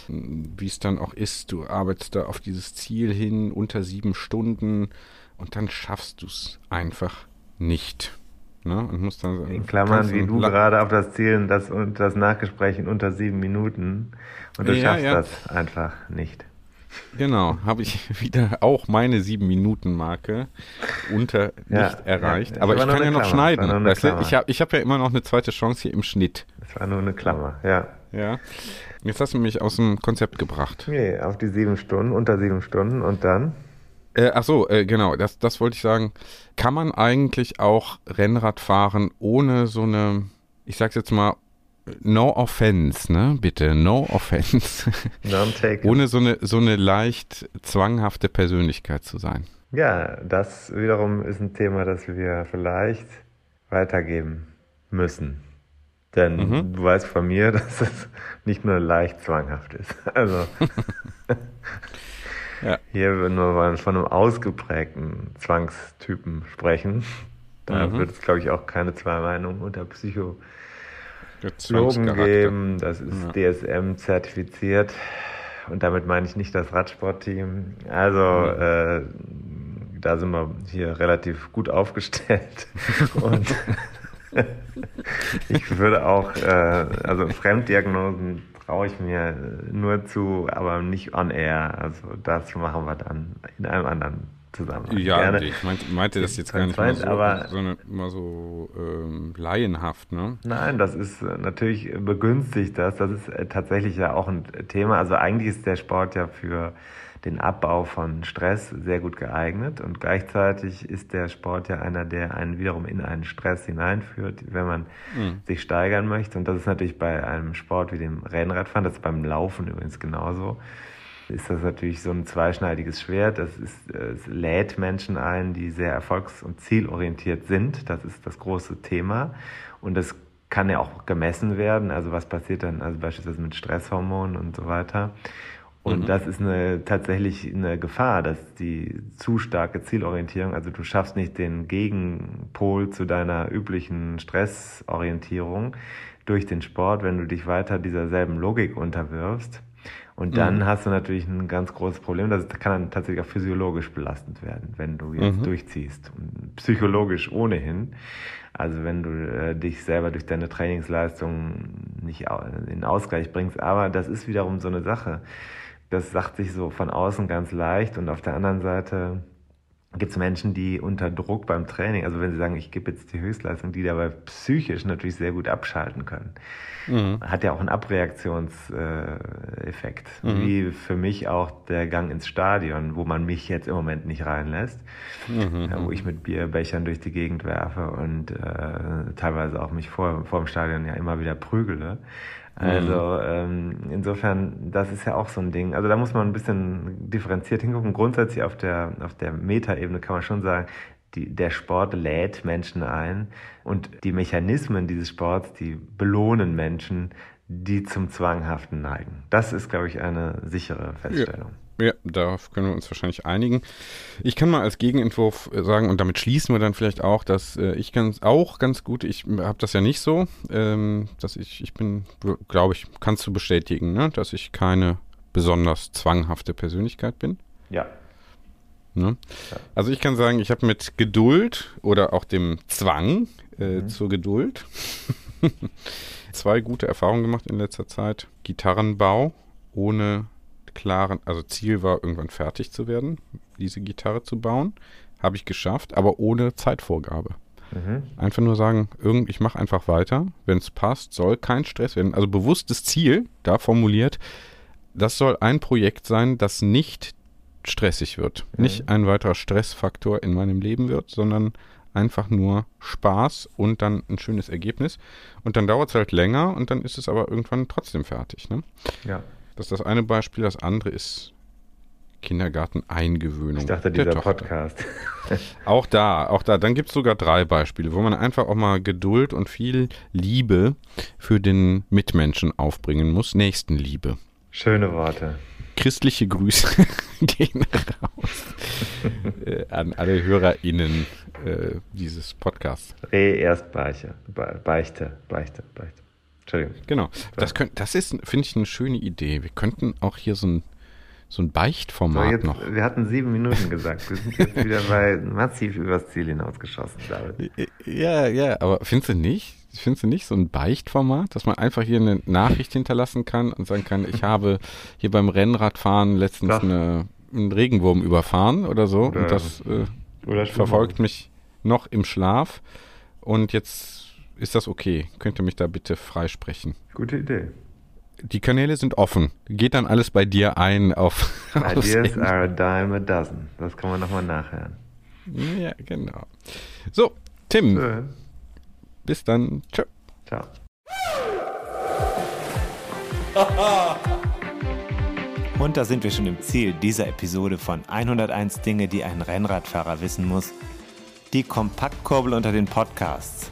[SPEAKER 2] wie es dann auch ist. Du arbeitest da auf dieses Ziel hin unter sieben Stunden und dann schaffst du es einfach nicht. Ne? Und
[SPEAKER 3] muss dann, in Klammern, wie du gerade auf das Ziel das, und das Nachgespräch in unter sieben Minuten und du ja, schaffst ja. das einfach nicht.
[SPEAKER 2] Genau, habe ich wieder auch meine sieben Minuten Marke unter ja, nicht erreicht. Ja, Aber ich kann ja noch schneiden. Weißt du? Ich habe ich hab ja immer noch eine zweite Chance hier im Schnitt.
[SPEAKER 3] Das war nur eine Klammer, ja.
[SPEAKER 2] Ja. Jetzt hast du mich aus dem Konzept gebracht.
[SPEAKER 3] Nee, auf die sieben Stunden, unter sieben Stunden und dann?
[SPEAKER 2] Äh, ach so, äh, genau, das, das wollte ich sagen. Kann man eigentlich auch Rennrad fahren ohne so eine, ich sag's jetzt mal, no offense, ne? Bitte, no offense. ohne so eine, so eine leicht zwanghafte Persönlichkeit zu sein.
[SPEAKER 3] Ja, das wiederum ist ein Thema, das wir vielleicht weitergeben müssen. Denn mhm. du weißt von mir, dass es nicht nur leicht zwanghaft ist. Also ja. Hier würden wir von einem ausgeprägten Zwangstypen sprechen. Da mhm. wird es, glaube ich, auch keine zwei Meinungen unter Psychologen geben. Das ist ja. DSM zertifiziert. Und damit meine ich nicht das Radsportteam. Also, mhm. äh, da sind wir hier relativ gut aufgestellt. Und ich würde auch, äh, also Fremddiagnosen traue ich mir nur zu, aber nicht on air. Also das machen wir dann in einem anderen Zusammenhang.
[SPEAKER 2] Ja, Gerne. ich meinte, meinte das jetzt gar nicht mal so, aber, so, eine, mal so ähm, laienhaft, ne?
[SPEAKER 3] Nein, das ist äh, natürlich begünstigt das. Das ist äh, tatsächlich ja auch ein Thema. Also eigentlich ist der Sport ja für den Abbau von Stress sehr gut geeignet und gleichzeitig ist der Sport ja einer, der einen wiederum in einen Stress hineinführt, wenn man mhm. sich steigern möchte. Und das ist natürlich bei einem Sport wie dem Rennradfahren, das ist beim Laufen übrigens genauso, ist das natürlich so ein zweischneidiges Schwert. Das ist, es lädt Menschen ein, die sehr erfolgs- und zielorientiert sind. Das ist das große Thema. Und das kann ja auch gemessen werden. Also was passiert dann, also beispielsweise mit Stresshormonen und so weiter. Und mhm. das ist eine, tatsächlich eine Gefahr, dass die zu starke Zielorientierung, also du schaffst nicht den Gegenpol zu deiner üblichen Stressorientierung durch den Sport, wenn du dich weiter dieser selben Logik unterwirfst. Und dann mhm. hast du natürlich ein ganz großes Problem. Das kann dann tatsächlich auch physiologisch belastend werden, wenn du jetzt mhm. durchziehst. Und psychologisch ohnehin. Also wenn du äh, dich selber durch deine Trainingsleistung nicht in Ausgleich bringst. Aber das ist wiederum so eine Sache das sagt sich so von außen ganz leicht und auf der anderen Seite gibt es Menschen, die unter Druck beim Training, also wenn sie sagen, ich gebe jetzt die Höchstleistung, die dabei psychisch natürlich sehr gut abschalten können. Mhm. Hat ja auch einen Abreaktionseffekt. Mhm. Wie für mich auch der Gang ins Stadion, wo man mich jetzt im Moment nicht reinlässt, mhm. wo ich mit Bierbechern durch die Gegend werfe und äh, teilweise auch mich vor, vor dem Stadion ja immer wieder prügele. Also ähm, insofern, das ist ja auch so ein Ding. Also da muss man ein bisschen differenziert hingucken. Grundsätzlich auf der, auf der Metaebene kann man schon sagen, die, der Sport lädt Menschen ein und die Mechanismen dieses Sports, die belohnen Menschen, die zum Zwanghaften neigen. Das ist, glaube ich, eine sichere Feststellung.
[SPEAKER 2] Ja. Ja, darauf können wir uns wahrscheinlich einigen. Ich kann mal als Gegenentwurf äh, sagen, und damit schließen wir dann vielleicht auch, dass äh, ich ganz auch ganz gut, ich habe das ja nicht so, ähm, dass ich, ich bin, glaube ich, kannst du bestätigen, ne, dass ich keine besonders zwanghafte Persönlichkeit bin.
[SPEAKER 3] Ja.
[SPEAKER 2] Ne? ja. Also ich kann sagen, ich habe mit Geduld oder auch dem Zwang äh, mhm. zur Geduld zwei gute Erfahrungen gemacht in letzter Zeit. Gitarrenbau ohne klaren, also Ziel war, irgendwann fertig zu werden, diese Gitarre zu bauen. Habe ich geschafft, aber ohne Zeitvorgabe. Mhm. Einfach nur sagen, irgend, ich mache einfach weiter. Wenn es passt, soll kein Stress werden. Also bewusstes Ziel, da formuliert, das soll ein Projekt sein, das nicht stressig wird. Mhm. Nicht ein weiterer Stressfaktor in meinem Leben wird, sondern einfach nur Spaß und dann ein schönes Ergebnis. Und dann dauert es halt länger und dann ist es aber irgendwann trotzdem fertig. Ne?
[SPEAKER 3] Ja.
[SPEAKER 2] Das ist das eine Beispiel. Das andere ist Kindergarten-Eingewöhnung.
[SPEAKER 5] Ich dachte, dieser. Podcast.
[SPEAKER 2] Auch da, auch da. Dann gibt es sogar drei Beispiele, wo man einfach auch mal Geduld und viel Liebe für den Mitmenschen aufbringen muss. Nächstenliebe.
[SPEAKER 5] Schöne Worte.
[SPEAKER 2] Christliche Grüße gehen raus äh, an alle HörerInnen äh, dieses Podcasts.
[SPEAKER 5] Reh erst Beiche. Be Beichte. Beichte. Beichte. Entschuldigung.
[SPEAKER 2] Genau. Das, könnt, das ist, finde ich, eine schöne Idee. Wir könnten auch hier so ein, so ein
[SPEAKER 5] So,
[SPEAKER 2] Beichtformat
[SPEAKER 5] jetzt,
[SPEAKER 2] noch.
[SPEAKER 5] wir hatten sieben Minuten gesagt. Wir sind jetzt wieder bei massiv übers Ziel hinausgeschossen, David.
[SPEAKER 2] Ja, ja, aber findest du nicht? Findest du nicht so ein Beichtformat, dass man einfach hier eine Nachricht hinterlassen kann und sagen kann, ich habe hier beim Rennradfahren letztens eine, einen Regenwurm überfahren oder so
[SPEAKER 5] Oder-
[SPEAKER 2] und das äh, verfolgt mich noch im Schlaf und jetzt ist das okay. Könnt ihr mich da bitte freisprechen?
[SPEAKER 5] Gute Idee.
[SPEAKER 2] Die Kanäle sind offen. Geht dann alles bei dir ein auf
[SPEAKER 5] Ideas are a dime a dozen. Das kann man nochmal nachhören.
[SPEAKER 2] Ja, genau. So, Tim,
[SPEAKER 5] So,
[SPEAKER 2] bis dann. Tschö.
[SPEAKER 5] ciao.
[SPEAKER 3] Und da sind wir schon im Ziel dieser Episode von 101 Dinge, die ein Rennradfahrer wissen muss. Die Kompaktkurbel unter den Podcasts.